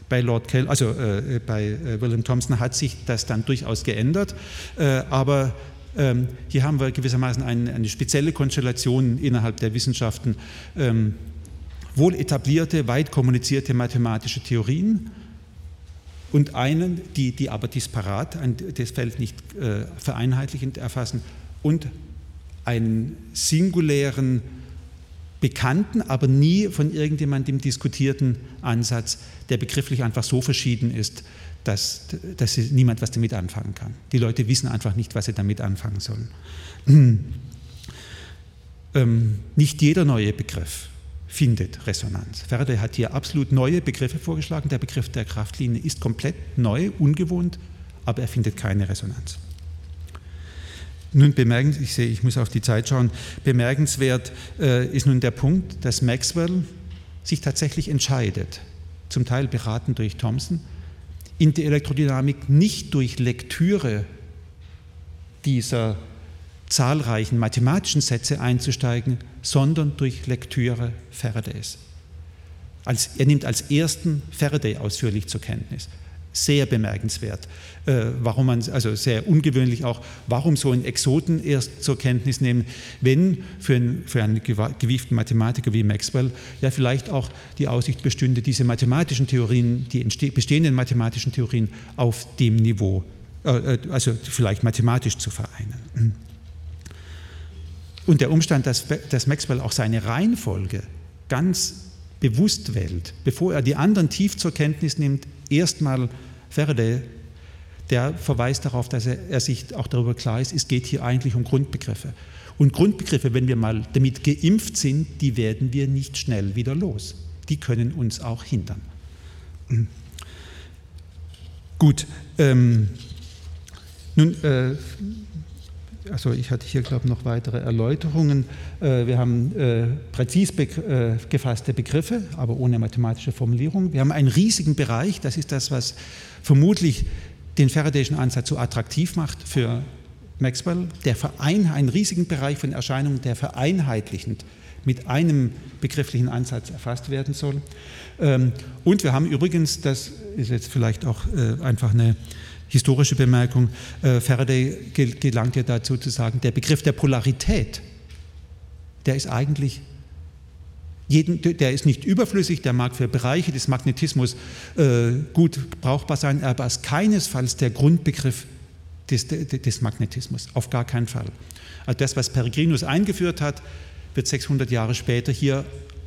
bei Lord Kell, also äh, bei äh, William Thompson hat sich das dann durchaus geändert, äh, aber ähm, hier haben wir gewissermaßen eine, eine, spezielle Konstellation innerhalb der Wissenschaften. Ähm, wohl etablierte, weit kommunizierte mathematische Theorien und einen, die, die aber disparat das Feld nicht äh, vereinheitlichend erfassen und einen singulären bekannten, aber nie von irgendjemandem diskutierten Ansatz, der begrifflich einfach so verschieden ist, dass, dass niemand was damit anfangen kann. Die Leute wissen einfach nicht, was sie damit anfangen sollen. Ähm, nicht jeder neue Begriff findet Resonanz. Faraday hat hier absolut neue Begriffe vorgeschlagen. Der Begriff der Kraftlinie ist komplett neu, ungewohnt, aber er findet keine Resonanz. Nun bemerkenswert, ich sehe, ich muss auf die Zeit schauen, bemerkenswert äh, ist nun der Punkt, dass Maxwell sich tatsächlich entscheidet, zum Teil beraten durch Thomson, in die Elektrodynamik nicht durch Lektüre dieser zahlreichen mathematischen Sätze einzusteigen, sondern durch Lektüre Faradays. Als, er nimmt als ersten Faraday ausführlich zur Kenntnis sehr bemerkenswert. Äh, warum man, also sehr ungewöhnlich auch, warum so einen Exoten erst zur Kenntnis nehmen, wenn für einen, für einen gewieften Mathematiker wie Maxwell ja vielleicht auch die Aussicht bestünde, diese mathematischen Theorien, die bestehenden mathematischen Theorien auf dem Niveau, äh, äh, also vielleicht mathematisch zu vereinen. Und der Umstand, dass, dass Maxwell auch seine Reihenfolge ganz bewusst wählt, bevor er die anderen tief zur Kenntnis nimmt, erstmal Faraday, der verweist darauf, dass er, er, sich auch darüber klar ist, es geht hier eigentlich um Grundbegriffe. Und Grundbegriffe, wenn wir mal damit geimpft sind, die werden wir nicht schnell wieder los. Die können uns auch hindern. Hm. Gut, ähm, nun, äh, also ich hatte hier, glaube ich, noch weitere Erläuterungen. Äh, wir haben äh, präzis äh, gefasste Begriffe, aber ohne mathematische Formulierung. Wir haben einen riesigen Bereich, das ist das, was vermutlich den Faradayschen Ansatz so attraktiv macht für Maxwell, der Verein, einen riesigen Bereich von Erscheinungen, der vereinheitlichend mit einem begrifflichen Ansatz erfasst werden soll. Ähm, und wir haben übrigens, das ist jetzt vielleicht auch einfach eine historische Bemerkung, äh, Faraday gelangt ja dazu zu sagen, der Begriff der Polarität, der ist eigentlich jeden, der ist nicht überflüssig, der mag für Bereiche des Magnetismus äh, gut brauchbar sein, aber ist keinesfalls der Grundbegriff des, des, Magnetismus, auf gar keinen Fall. Also das, was Peregrinus eingeführt hat, wird 600 Jahre später hier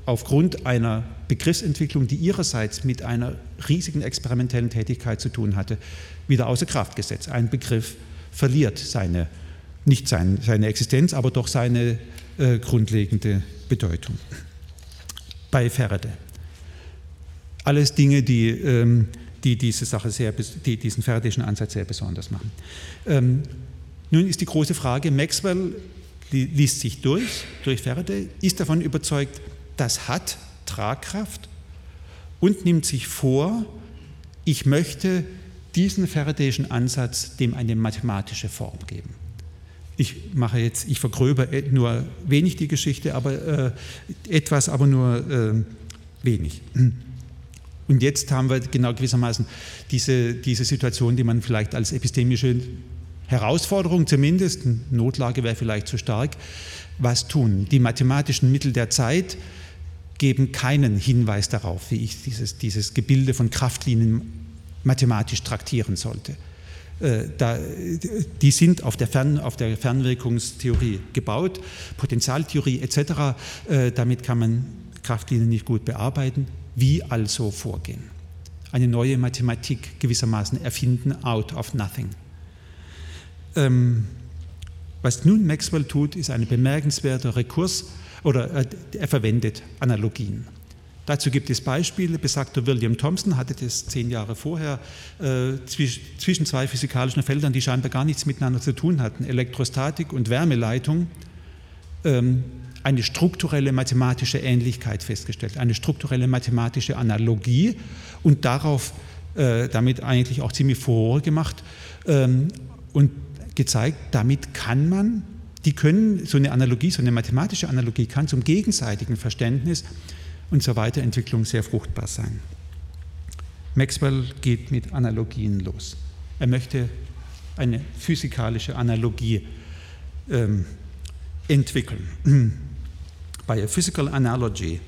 aufgrund einer Begriffsentwicklung, die ihrerseits mit einer riesigen experimentellen Tätigkeit zu tun hatte, wieder außer Kraft gesetzt. Ein Begriff verliert seine, nicht sein, seine Existenz, aber doch seine äh, grundlegende Bedeutung. Bei Faraday. Alles Dinge, die, ähm, die diese Sache sehr, die diesen Faradayschen Ansatz sehr besonders machen. Ähm, nun ist die große Frage, Maxwell liest sich durch, durch Faraday, ist davon überzeugt, das hat Tragkraft und nimmt sich vor, ich möchte diesen Faradayschen Ansatz dem eine mathematische Form geben. Ich mache jetzt, ich vergröbe nur wenig die Geschichte, aber äh, etwas, aber nur äh, wenig. Und jetzt haben wir genau gewissermaßen diese, diese Situation, die man vielleicht als epistemische Herausforderung zumindest, Notlage wäre vielleicht zu stark, was tun? Die mathematischen Mittel der Zeit geben keinen Hinweis darauf, wie ich dieses, dieses Gebilde von Kraftlinien mathematisch traktieren sollte. Äh, da, die sind auf der, Fern, auf der, Fernwirkungstheorie gebaut, Potentialtheorie etc. Äh, damit kann man Kraftlinien nicht gut bearbeiten. Wie also vorgehen? Eine neue Mathematik gewissermaßen erfinden out of nothing. Ähm, was nun Maxwell tut, ist ein bemerkenswerter Rekurs oder äh, er verwendet Analogien. Dazu gibt es Beispiele. Besagter William Thomson hatte das zehn Jahre vorher äh, zwischen zwei physikalischen Feldern, die scheinbar gar nichts miteinander zu tun hatten, Elektrostatik und Wärmeleitung, ähm, eine strukturelle mathematische Ähnlichkeit festgestellt, eine strukturelle mathematische Analogie und darauf äh, damit eigentlich auch ziemlich Furore gemacht ähm, und gezeigt, damit kann man die können, so eine Analogie, so eine mathematische Analogie kann zum gegenseitigen Verständnis und zur Weiterentwicklung sehr fruchtbar sein. Maxwell geht mit Analogien los. Er möchte eine physikalische Analogie ähm, entwickeln. By a physical analogy,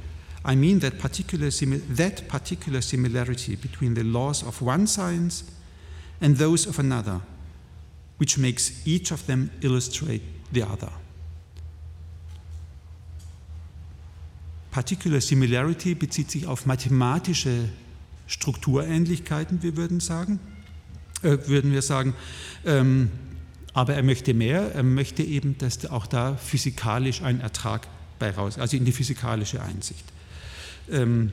I mean that particular, that particular similarity between the laws of one science and those of another, which makes each of them illustrate the other. Particular Similarity bezieht sich auf mathematische Strukturähnlichkeiten, wir würden sagen, äh, würden wir sagen. Ähm, aber er möchte mehr, er möchte eben, dass auch da physikalisch ein Ertrag bei raus, also in die physikalische Einsicht. Ähm,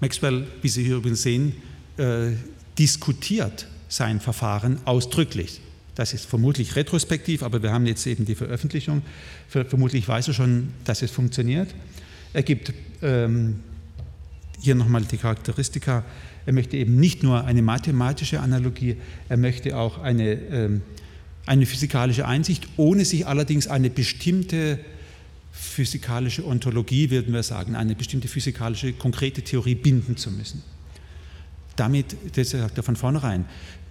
Maxwell, wie Sie hier übrigens sehen, äh, diskutiert sein Verfahren ausdrücklich. Das ist vermutlich retrospektiv, aber wir haben jetzt eben die Veröffentlichung. Vermutlich weiß er schon, dass es funktioniert. Er gibt ähm, hier nochmal die Charakteristika. Er möchte eben nicht nur eine mathematische Analogie, er möchte auch eine, ähm, eine physikalische Einsicht, ohne sich allerdings eine bestimmte physikalische Ontologie, würden wir sagen, eine bestimmte physikalische konkrete Theorie binden zu müssen. Damit, das sagt er von vornherein,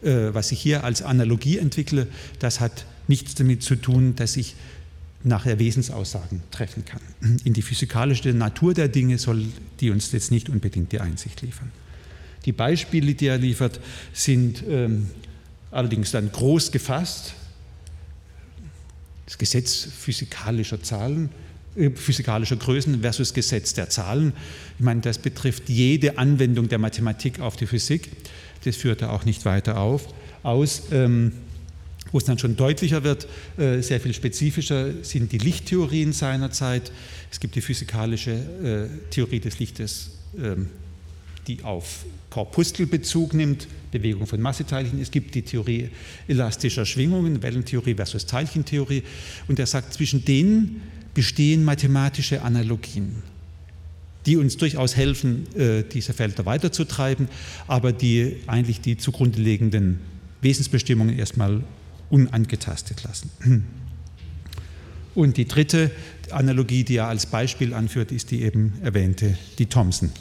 äh, was ich hier als Analogie entwickle, das hat nichts damit zu tun, dass ich nachher Wesensaussagen treffen kann. In die physikalische Natur der Dinge soll die uns jetzt nicht unbedingt die Einsicht liefern. Die Beispiele, die er liefert, sind ähm, allerdings dann groß gefasst. Das Gesetz physikalischer Zahlen, physikalischer Größen versus Gesetz der Zahlen. Ich meine, das betrifft jede Anwendung der Mathematik auf die Physik. Das führt er auch nicht weiter auf, aus. Ähm, wo es dann schon deutlicher wird, äh, sehr viel spezifischer sind die Lichttheorien seiner Zeit. Es gibt die physikalische äh, Theorie des Lichtes, ähm, die auf Korpuskelbezug nimmt, Bewegung von Masseteilchen. Es gibt die Theorie elastischer Schwingungen, Wellentheorie versus Teilchentheorie. Und er sagt, zwischen denen bestehen mathematische Analogien, die uns durchaus helfen, äh, diese Felder weiterzutreiben, aber die eigentlich die zugrunde liegenden Wesensbestimmungen erstmal unangetastet lassen. Und die dritte Analogie, die er als Beispiel anführt, ist die eben erwähnte, die Thomson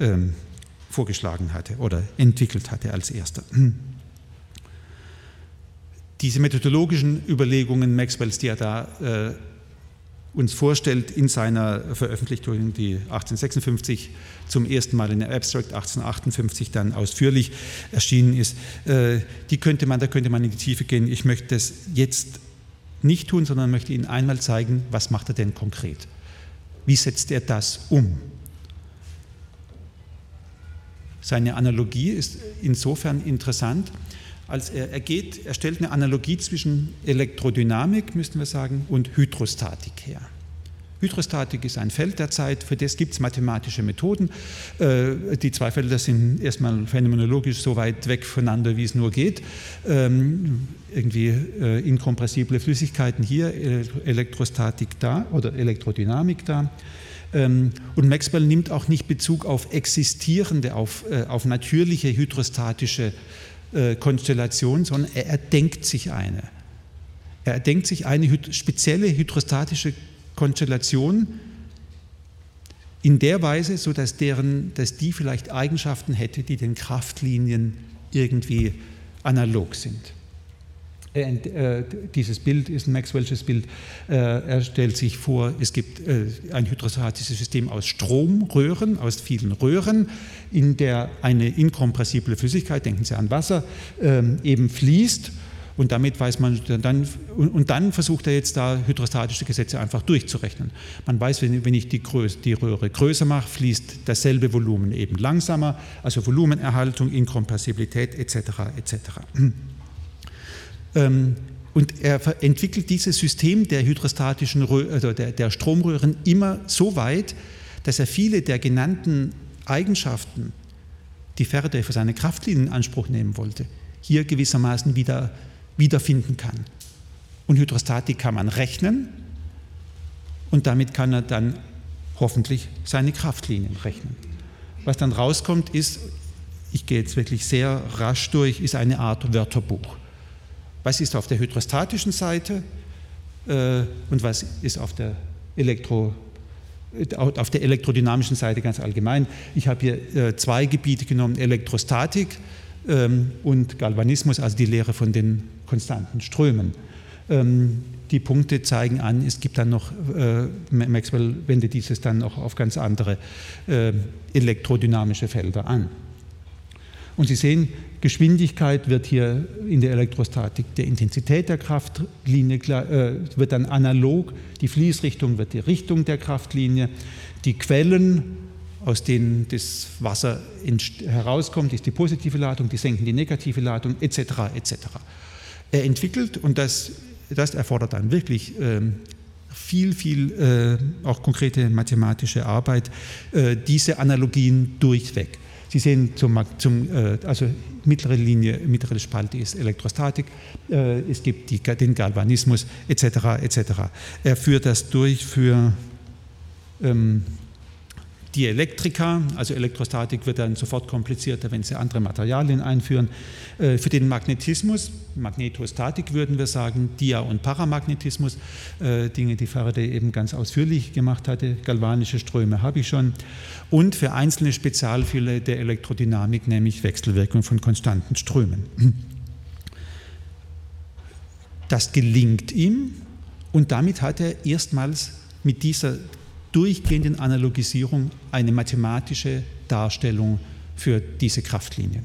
ähm, vorgeschlagen hatte oder entwickelt hatte als erster. Diese methodologischen Überlegungen Maxwells, die er da äh, uns vorstellt in seiner Veröffentlichung, die 1856 zum ersten Mal in der Abstract 1858 dann ausführlich erschienen ist, äh, die könnte man, da könnte man in die Tiefe gehen. Ich möchte das jetzt nicht tun, sondern möchte Ihnen einmal zeigen, was macht er denn konkret? Wie setzt er das um? Seine Analogie ist insofern interessant, als er, er geht, er stellt eine Analogie zwischen Elektrodynamik, müssten wir sagen, und Hydrostatik her. Hydrostatik ist ein Feld der Zeit, für das gibt es mathematische Methoden. Äh, die zwei Felder sind erstmal phänomenologisch so weit weg voneinander, wie es nur geht. Ähm, irgendwie äh, inkompressible Flüssigkeiten hier, Elektrostatik da oder Elektrodynamik da. Ähm, und Maxwell nimmt auch nicht Bezug auf existierende, auf, äh, auf natürliche hydrostatische Konstellationen, sondern er erdenkt sich eine. Er erdenkt sich eine spezielle hydrostatische Konstellation in der Weise, so dass, deren, dass die vielleicht Eigenschaften hätte, die den Kraftlinien irgendwie analog sind. Äh, dieses Bild ist ein Maxwell'sches Bild. Äh, er stellt sich vor, es gibt äh, ein hydrostatisches System aus Stromröhren, aus vielen Röhren, in der eine inkompressible Flüssigkeit, denken Sie an Wasser, ähm, eben fließt und damit weiß man dann, und dann versucht er jetzt da hydrostatische Gesetze einfach durchzurechnen. Man weiß, wenn ich die, Größe, die Röhre größer mache, fließt dasselbe Volumen eben langsamer, also Volumenerhaltung, Inkompressibilität etc. etc. Ähm, und er entwickelt dieses System der hydrostatischen also der, der Stromröhren immer so weit, dass er viele der genannten Eigenschaften, die Faraday für seine Kraftlinien in Anspruch nehmen wollte, hier gewissermaßen wieder wiederfinden kann. Und Hydrostatik kann man rechnen und damit kann er dann hoffentlich seine Kraftlinien rechnen. Was dann rauskommt, ist, ich gehe jetzt wirklich sehr rasch durch, ist eine Art Wörterbuch. Was ist auf der hydrostatischen Seite äh, und was ist auf der, Elektro, auf der elektrodynamischen Seite ganz allgemein? Ich habe hier äh, zwei Gebiete genommen, Elektrostatik ähm, und Galvanismus, also die Lehre von den konstanten Strömen. Ähm, die Punkte zeigen an, es gibt dann noch, äh, Maxwell wendet dieses dann auch auf ganz andere äh, elektrodynamische Felder an. Und Sie sehen, Geschwindigkeit wird hier in der Elektrostatik der Intensität der Kraftlinie äh, wird dann analog, die Fließrichtung wird die Richtung der Kraftlinie, die Quellen, aus denen das Wasser herauskommt, ist die positive Ladung, die senken die negative Ladung etc. etc er entwickelt und das, das erfordert dann wirklich ähm, viel, viel äh, auch konkrete mathematische Arbeit, äh, diese Analogien durchweg. Sie sehen zum, zum äh, also mittlere Linie, mittlere Spalte ist Elektrostatik, äh, es gibt die, den Galvanismus etc. etc. Er führt das durch für ähm, die Elektriker, also Elektrostatik wird dann sofort komplizierter, wenn sie andere Materialien einführen. Äh, für den Magnetismus, Magnetostatik würden wir sagen, Dia- und Paramagnetismus, äh, Dinge, die Faraday eben ganz ausführlich gemacht hatte, galvanische Ströme habe ich schon. Und für einzelne Spezialfälle der Elektrodynamik, nämlich Wechselwirkung von konstanten Strömen. Das gelingt ihm und damit hat er erstmals mit dieser durchgehenden Analogisierung eine mathematische Darstellung für diese Kraftlinien.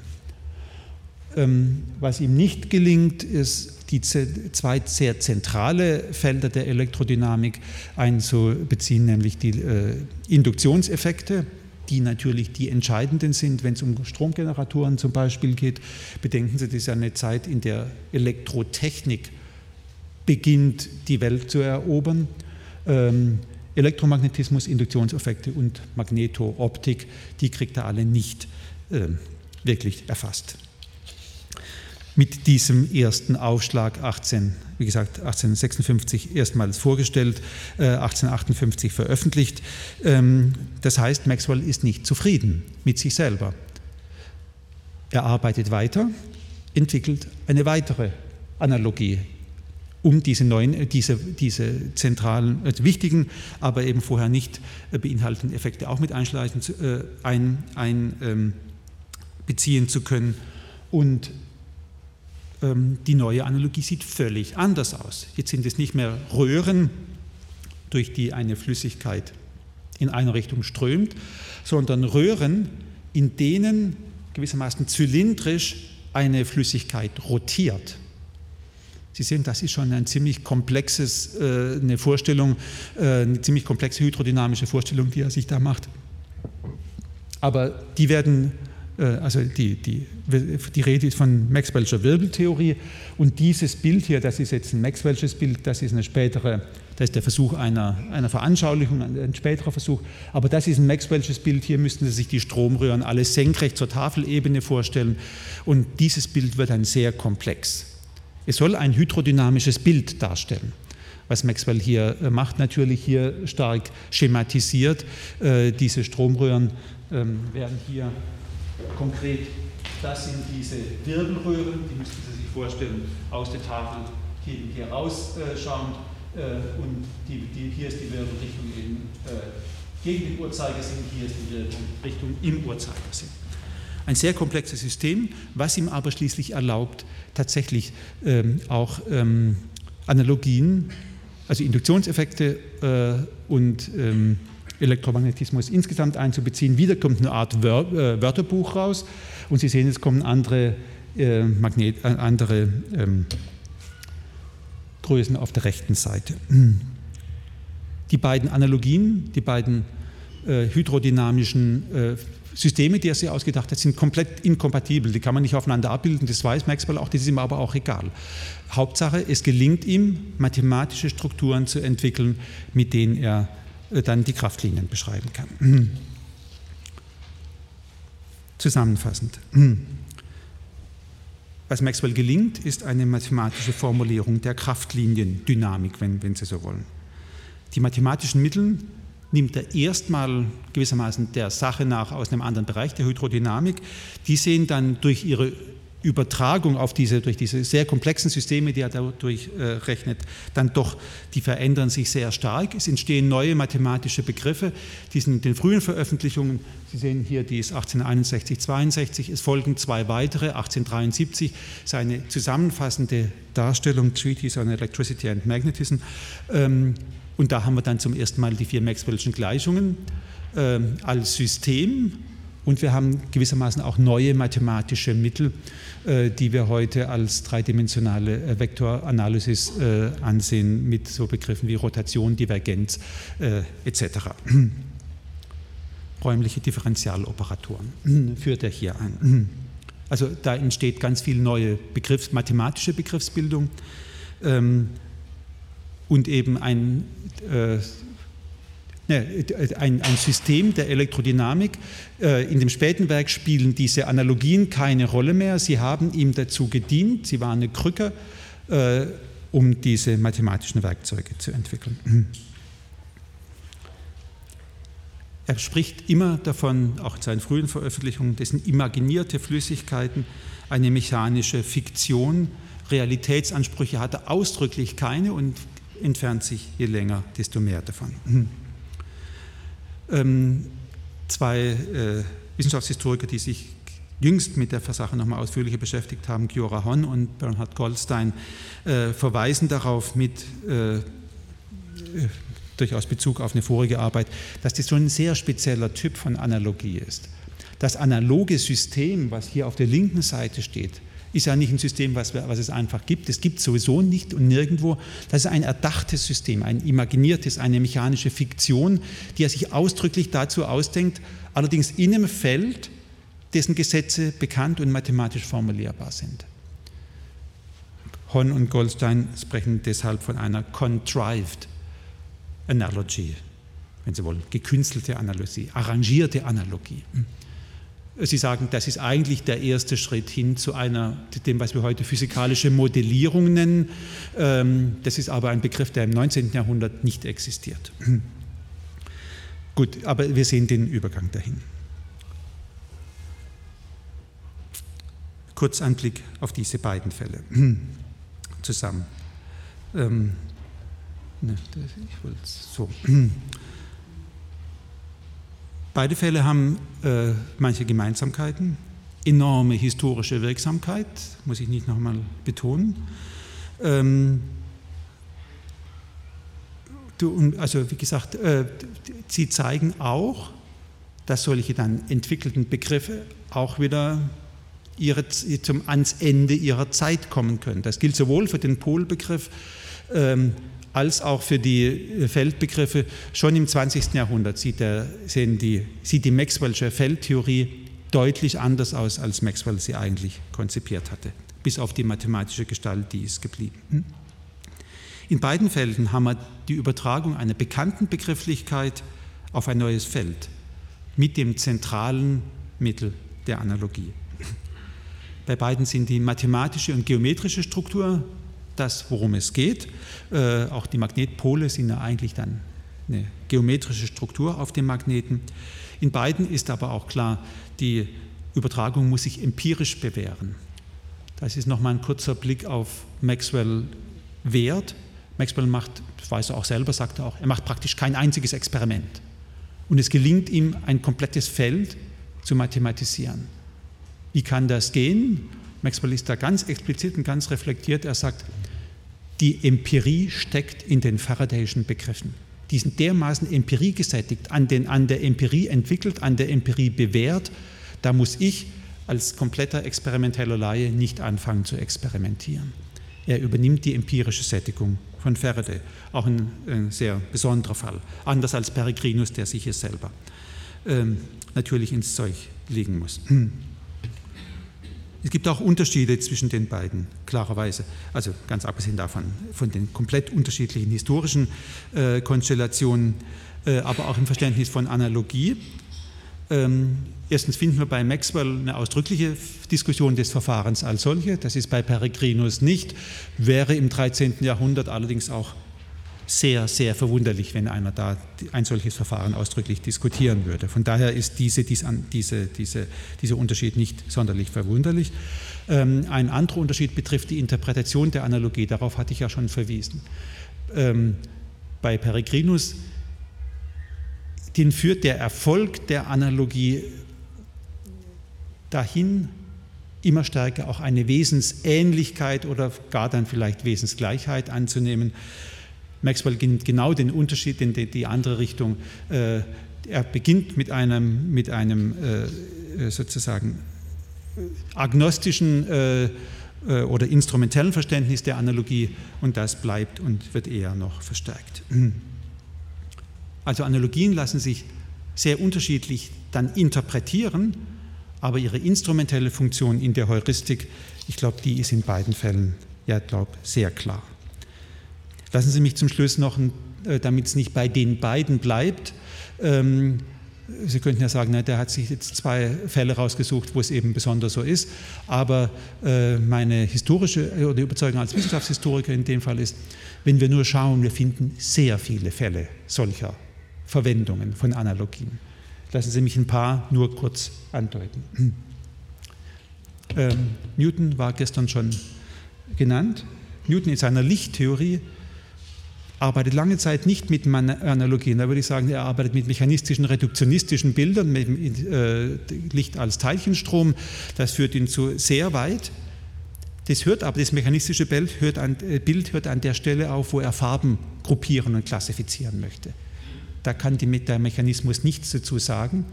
Ähm, was ihm nicht gelingt, ist die zwei sehr zentrale Felder der Elektrodynamik einzubeziehen, nämlich die äh, Induktionseffekte, die natürlich die entscheidenden sind, wenn es um Stromgeneratoren zum Beispiel geht. Bedenken Sie, das ist eine Zeit, in der Elektrotechnik beginnt, die Welt zu erobern. Ähm, Elektromagnetismus, Induktionseffekte und Magnetooptik, die kriegt er alle nicht äh, wirklich erfasst. Mit diesem ersten Aufschlag 18, wie gesagt, 1856 erstmals vorgestellt, äh, 1858 veröffentlicht. Ähm, das heißt, Maxwell ist nicht zufrieden mit sich selber. Er arbeitet weiter, entwickelt eine weitere Analogie, um diese neuen, diese, diese zentralen, äh, wichtigen, aber eben vorher nicht äh, beinhalteten Effekte auch mit einschleichen, äh, ein, ein, ähm, beziehen zu können. Und ähm, die neue Analogie sieht völlig anders aus. Jetzt sind es nicht mehr Röhren, durch die eine Flüssigkeit in eine Richtung strömt, sondern Röhren, in denen gewissermaßen zylindrisch eine Flüssigkeit rotiert. Sie sehen, das ist schon ein ziemlich komplexes, äh, eine Vorstellung, äh, eine ziemlich komplexe hydrodynamische Vorstellung, die er sich da macht. Aber die werden, äh, also die, die, die Rede ist von Maxwell'scher Wirbeltheorie und dieses Bild hier, das ist jetzt ein Maxwell'sches Bild, das ist eine spätere das ist der Versuch einer, einer Veranschaulichung, ein späterer Versuch. Aber das ist ein Maxwell'sches Bild. Hier müssten Sie sich die Stromröhren alle senkrecht zur Tafelebene vorstellen. Und dieses Bild wird dann sehr komplex. Es soll ein hydrodynamisches Bild darstellen. Was Maxwell hier äh, macht, natürlich hier stark schematisiert. Äh, diese Stromröhren ähm, werden hier konkret, das sind diese Wirbelröhren, die müssten Sie sich vorstellen, aus der Tafel hier, hier rausschauend. Äh, und die, die, hier ist die Wirbelrichtung in, gegen den Uhrzeigersinn, hier ist die Wirbelrichtung im Uhrzeigersinn. Ein sehr komplexes System, was ihm aber schließlich erlaubt, tatsächlich ähm, auch ähm, Analogien, also Induktionseffekte äh, und ähm, Elektromagnetismus insgesamt einzubeziehen. Wieder kommt eine Art Wör äh, Wörterbuch raus und Sie sehen, es kommen andere, äh, Magnet, äh, andere ähm, Größen auf der rechten Seite. Die beiden Analogien, die beiden äh, hydrodynamischen äh, Systeme, die er sich ausgedacht hat, sind komplett inkompatibel. Die kann man nicht aufeinander abbilden, das weiß Maxwell auch, das ist ihm aber auch egal. Hauptsache, es gelingt ihm, mathematische Strukturen zu entwickeln, mit denen er äh, dann die Kraftlinien beschreiben kann. Zusammenfassend. Was Maxwell gelingt, ist eine mathematische Formulierung der Kraftliniendynamik, wenn, wenn Sie so wollen. Die mathematischen Mittel nimmt er erstmal gewissermaßen der Sache nach aus einem anderen Bereich der Hydrodynamik. Die sehen dann durch ihre Übertragung auf diese, durch diese sehr komplexen Systeme, die er dadurch äh, rechnet, dann doch, die verändern sich sehr stark. Es entstehen neue mathematische Begriffe, die sind in den frühen Veröffentlichungen, Sie sehen hier, die ist 1861, 62, es folgen zwei weitere, 1873, seine zusammenfassende Darstellung Treatise on Electricity and Magnetism, ähm, und da haben wir dann zum ersten Mal die vier Maxwell'schen Gleichungen äh, als System. Und wir haben gewissermaßen auch neue mathematische Mittel, äh, die wir heute als dreidimensionale äh, Vektoranalysis äh, ansehen, mit so Begriffen wie Rotation, Divergenz äh, etc. Räumliche Differentialoperatoren führt er hier ein. Also da entsteht ganz viel neue Begriffs-, mathematische Begriffsbildung. Ähm, und eben ein, äh, ne, ein, ein, System der Elektrodynamik. Äh, in dem späten Werk spielen diese Analogien keine Rolle mehr. Sie haben ihm dazu gedient, sie waren eine Krücke, äh, um diese mathematischen Werkzeuge zu entwickeln. Er spricht immer davon, auch in seinen frühen Veröffentlichungen, das sind imaginierte Flüssigkeiten, eine mechanische Fiktion. Realitätsansprüche hat er ausdrücklich keine und entfernt sich je länger, desto mehr davon. Mhm. Ähm, zwei äh, Wissenschaftshistoriker, die sich jüngst mit der Sache nochmal ausführlicher beschäftigt haben, Giora Hon und Bernhard Goldstein, äh, verweisen darauf mit äh, äh, durchaus Bezug auf eine vorige Arbeit, dass das so ein sehr spezieller Typ von Analogie ist. Das analoge System, was hier auf der linken Seite steht, ist ja nicht ein System, was, was es einfach gibt. Es gibt sowieso nicht und nirgendwo. Das ist ein erdachtes System, ein imaginiertes, eine mechanische Fiktion, die er sich ausdrücklich dazu ausdenkt, allerdings in einem Feld, dessen Gesetze bekannt und mathematisch formulierbar sind. Horn und Goldstein sprechen deshalb von einer contrived analogy, wenn Sie wollen, gekünstelte Analogie, arrangierte Analogie. Sie sagen, das ist eigentlich der erste Schritt hin zu einer, dem, was wir heute physikalische Modellierung nennen. Ähm, das ist aber ein Begriff, der im 19. Jahrhundert nicht existiert. Gut, aber wir sehen den Übergang dahin. Kurz Anblick auf diese beiden Fälle zusammen. Ähm, ne, ich wollte so. Beide Fälle haben äh, manche Gemeinsamkeiten, enorme historische Wirksamkeit, muss ich nicht nochmal betonen. Ähm, du, also wie gesagt, äh, sie zeigen auch, dass solche dann entwickelten Begriffe auch wieder ihre, zum, ans Ende ihrer Zeit kommen können. Das gilt sowohl für den Polbegriff ähm, als auch für die Feldbegriffe. Schon im 20. Jahrhundert sieht, der, die, sieht die Maxwell'sche Feldtheorie deutlich anders aus, als Maxwell sie eigentlich konzipiert hatte. Bis auf die mathematische Gestalt, die ist geblieben. Hm? In beiden Fällen haben wir die Übertragung einer bekannten Begrifflichkeit auf ein neues Feld mit dem zentralen Mittel der Analogie. Bei beiden sind die mathematische und geometrische Struktur das, worum es geht. Äh, auch die Magnetpole sind ja eigentlich dann eine geometrische Struktur auf dem Magneten. In beiden ist aber auch klar, die Übertragung muss sich empirisch bewähren. Das ist nochmal ein kurzer Blick auf Maxwell Wert. Maxwell macht, das weiß er auch selber, sagt er auch, er macht praktisch kein einziges Experiment. Und es gelingt ihm, ein komplettes Feld zu mathematisieren. Wie kann das gehen? Maxwell ist da ganz explizit und ganz reflektiert. Er sagt, die Empirie steckt in den Faradayschen Begriffen. Die sind dermaßen empiriegesättigt, an, den, an der Empirie entwickelt, an der Empirie bewährt. Da muss ich als kompletter experimenteller Laie nicht anfangen zu experimentieren. Er übernimmt die empirische Sättigung von Faraday, auch ein, ein sehr besonderer Fall, anders als Peregrinus, der sich es selber ähm, natürlich ins Zeug legen muss. Es gibt auch Unterschiede zwischen den beiden, klarerweise. Also ganz abgesehen davon, von den komplett unterschiedlichen historischen äh, Konstellationen, äh, aber auch im Verständnis von Analogie. Ähm, erstens finden wir bei Maxwell eine ausdrückliche Diskussion des Verfahrens als solche. Das ist bei Peregrinus nicht, wäre im 13. Jahrhundert allerdings auch sehr, sehr verwunderlich, wenn einer da ein solches Verfahren ausdrücklich diskutieren würde. Von daher ist diese, diese, diese, dieser Unterschied nicht sonderlich verwunderlich. Ähm, ein anderer Unterschied betrifft die Interpretation der Analogie. Darauf hatte ich ja schon verwiesen. Ähm, bei Peregrinus, den führt der Erfolg der Analogie dahin, immer stärker auch eine Wesensähnlichkeit oder gar dann vielleicht Wesensgleichheit anzunehmen. Maxwell gibt genau den Unterschied in die, andere Richtung. Äh, er beginnt mit einem, mit einem äh, äh sozusagen agnostischen oder instrumentellen Verständnis der Analogie und das bleibt und wird eher noch verstärkt. Also Analogien lassen sich sehr unterschiedlich dann interpretieren, aber ihre instrumentelle Funktion in der Heuristik, ich glaube, die ist in beiden Fällen, ja, glaube sehr klar. Lassen Sie mich zum Schluss noch, äh, damit es nicht bei den beiden bleibt, ähm, Sie könnten ja sagen, na, der hat sich jetzt zwei Fälle rausgesucht, wo es eben besonders so ist. Aber äh, meine historische äh, oder Überzeugung als Wissenschaftshistoriker in dem Fall ist, wenn wir nur schauen, wir finden sehr viele Fälle solcher Verwendungen von Analogien. Lassen Sie mich ein paar nur kurz andeuten. Ähm, Newton war gestern schon genannt. Newton in seiner Lichttheorie arbeitet lange Zeit nicht mit Analogien. Da würde ich sagen, er arbeitet mit mechanistischen, reduktionistischen Bildern, mit äh, Licht als Teilchenstrom. Das führt ihn zu sehr weit. Das hört aber, das mechanistische Bild hört, an, äh, Bild hört an der Stelle auf, wo er Farben gruppieren und klassifizieren möchte. Da kann die, der Mechanismus nichts dazu sagen.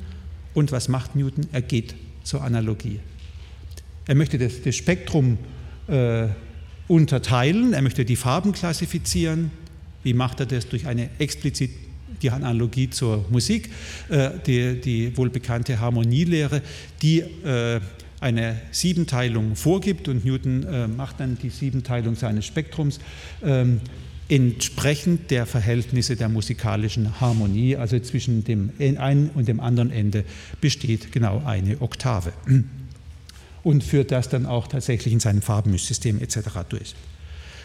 Und was macht Newton? Er geht zur Analogie. Er möchte das, das Spektrum äh, unterteilen, er möchte die Farben klassifizieren, wie macht er das? Durch eine explizit die Analogie zur Musik, äh, die, die wohl bekannte Harmonielehre, die äh, eine Siebenteilung vorgibt und Newton äh, macht dann die Siebenteilung seines Spektrums. Ähm, entsprechend der Verhältnisse der musikalischen Harmonie, also zwischen dem einen und dem anderen Ende besteht genau eine Oktave und führt das dann auch tatsächlich in seinem Farbenmischsystem etc. durch.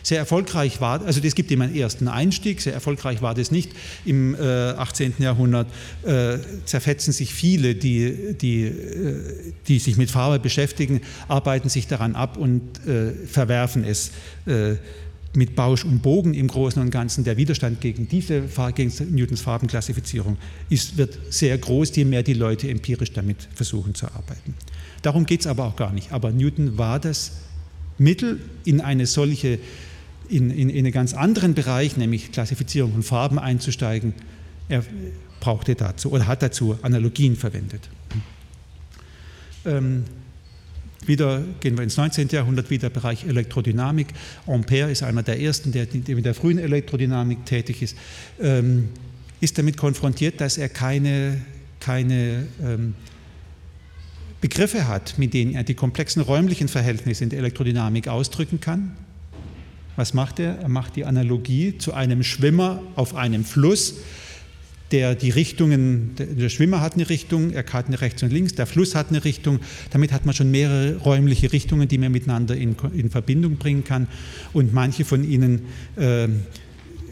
Sehr erfolgreich war, also es gibt immer einen ersten Einstieg, sehr erfolgreich war das nicht. Im äh, 18. Jahrhundert äh, zerfetzen sich viele, die, die, äh, die sich mit Farbe beschäftigen, arbeiten sich daran ab und äh, verwerfen es äh, mit Bausch und Bogen im Großen und Ganzen der Widerstand gegen diese gegen Newtons Farbenklassifizierung ist, wird sehr groß, je mehr die Leute empirisch damit versuchen zu arbeiten. Darum geht es aber auch gar nicht. Aber Newton war das Mittel in eine solche, in, in, in einen ganz anderen Bereich, nämlich Klassifizierung von Farben einzusteigen. Er brauchte dazu oder hat dazu Analogien verwendet. Ähm, wieder gehen wir ins 19. Jahrhundert, wieder Bereich Elektrodynamik. Ampère ist einer der ersten, der, der mit der frühen Elektrodynamik tätig ist, ähm, ist damit konfrontiert, dass er keine, keine ähm, Begriffe hat, mit denen er die komplexen räumlichen Verhältnisse in der Elektrodynamik ausdrücken kann. Was macht er? Er macht die Analogie zu einem Schwimmer auf einem Fluss, der die Richtungen, der Schwimmer hat eine Richtung, er hat eine rechts und links, der Fluss hat eine Richtung. Damit hat man schon mehrere räumliche Richtungen, die man miteinander in, in Verbindung bringen kann. Und manche von Ihnen, äh,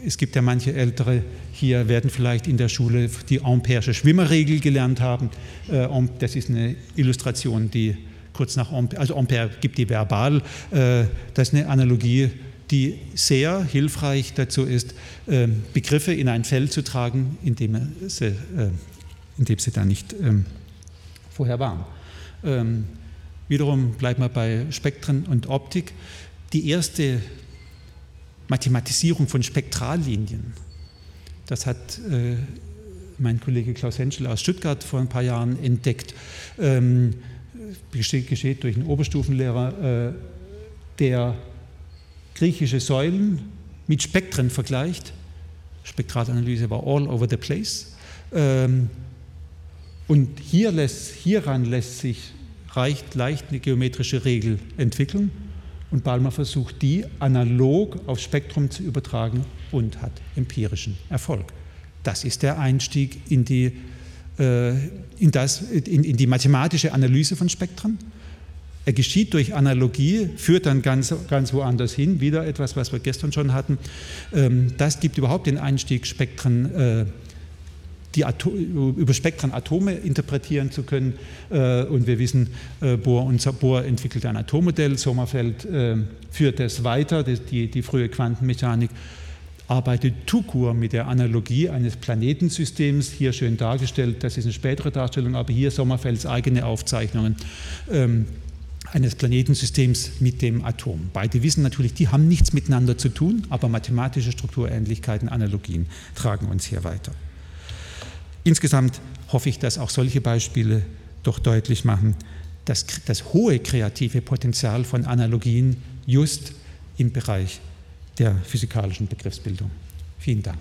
es gibt ja manche Ältere hier, werden vielleicht in der Schule die Ampere'sche Schwimmerregel gelernt haben. Äh, das ist eine Illustration, die kurz nach Ampere, also Ampere gibt die verbal, äh, das ist eine Analogie die sehr hilfreich dazu ist, ähm, Begriffe in ein Feld zu tragen, in dem sie, äh, in dem sie da nicht ähm, vorher waren. Ähm, wiederum bleiben wir bei Spektren und Optik. Die erste Mathematisierung von Spektrallinien, das hat äh, mein Kollege Klaus Henschel aus Stuttgart vor ein paar Jahren entdeckt, geschieht durch einen Oberstufenlehrer, äh, der griechische Säulen mit Spektren vergleicht. Spektralanalyse war all over the place. Ähm, und hier lässt, hieran lässt sich reicht, leicht eine geometrische Regel entwickeln. Und Balmer versucht, die analog aufs Spektrum zu übertragen und hat empirischen Erfolg. Das ist der Einstieg in die, äh, in das, in, in die mathematische Analyse von Spektren. Er geschieht durch Analogie, führt dann ganz, ganz woanders hin, wieder etwas, was wir gestern schon hatten. Ähm, das gibt überhaupt den Einstieg, Spektren, äh, die über Spektren Atome interpretieren zu können. Äh, und wir wissen, äh, Bohr, und Bohr entwickelt ein Atommodell, Sommerfeld führt es weiter, die, die frühe Quantenmechanik arbeitet Tukur mit der Analogie eines Planetensystems, hier schön dargestellt, das ist eine spätere Darstellung, aber hier Sommerfelds eigene Aufzeichnungen. Ähm, eines Planetensystems mit dem Atom. Beide wissen natürlich, die haben nichts miteinander zu tun, aber mathematische Strukturähnlichkeiten, Analogien tragen uns hier weiter. Insgesamt hoffe ich, dass auch solche Beispiele doch deutlich machen, dass das hohe kreative Potenzial von Analogien just im Bereich der physikalischen Begriffsbildung. Vielen Dank.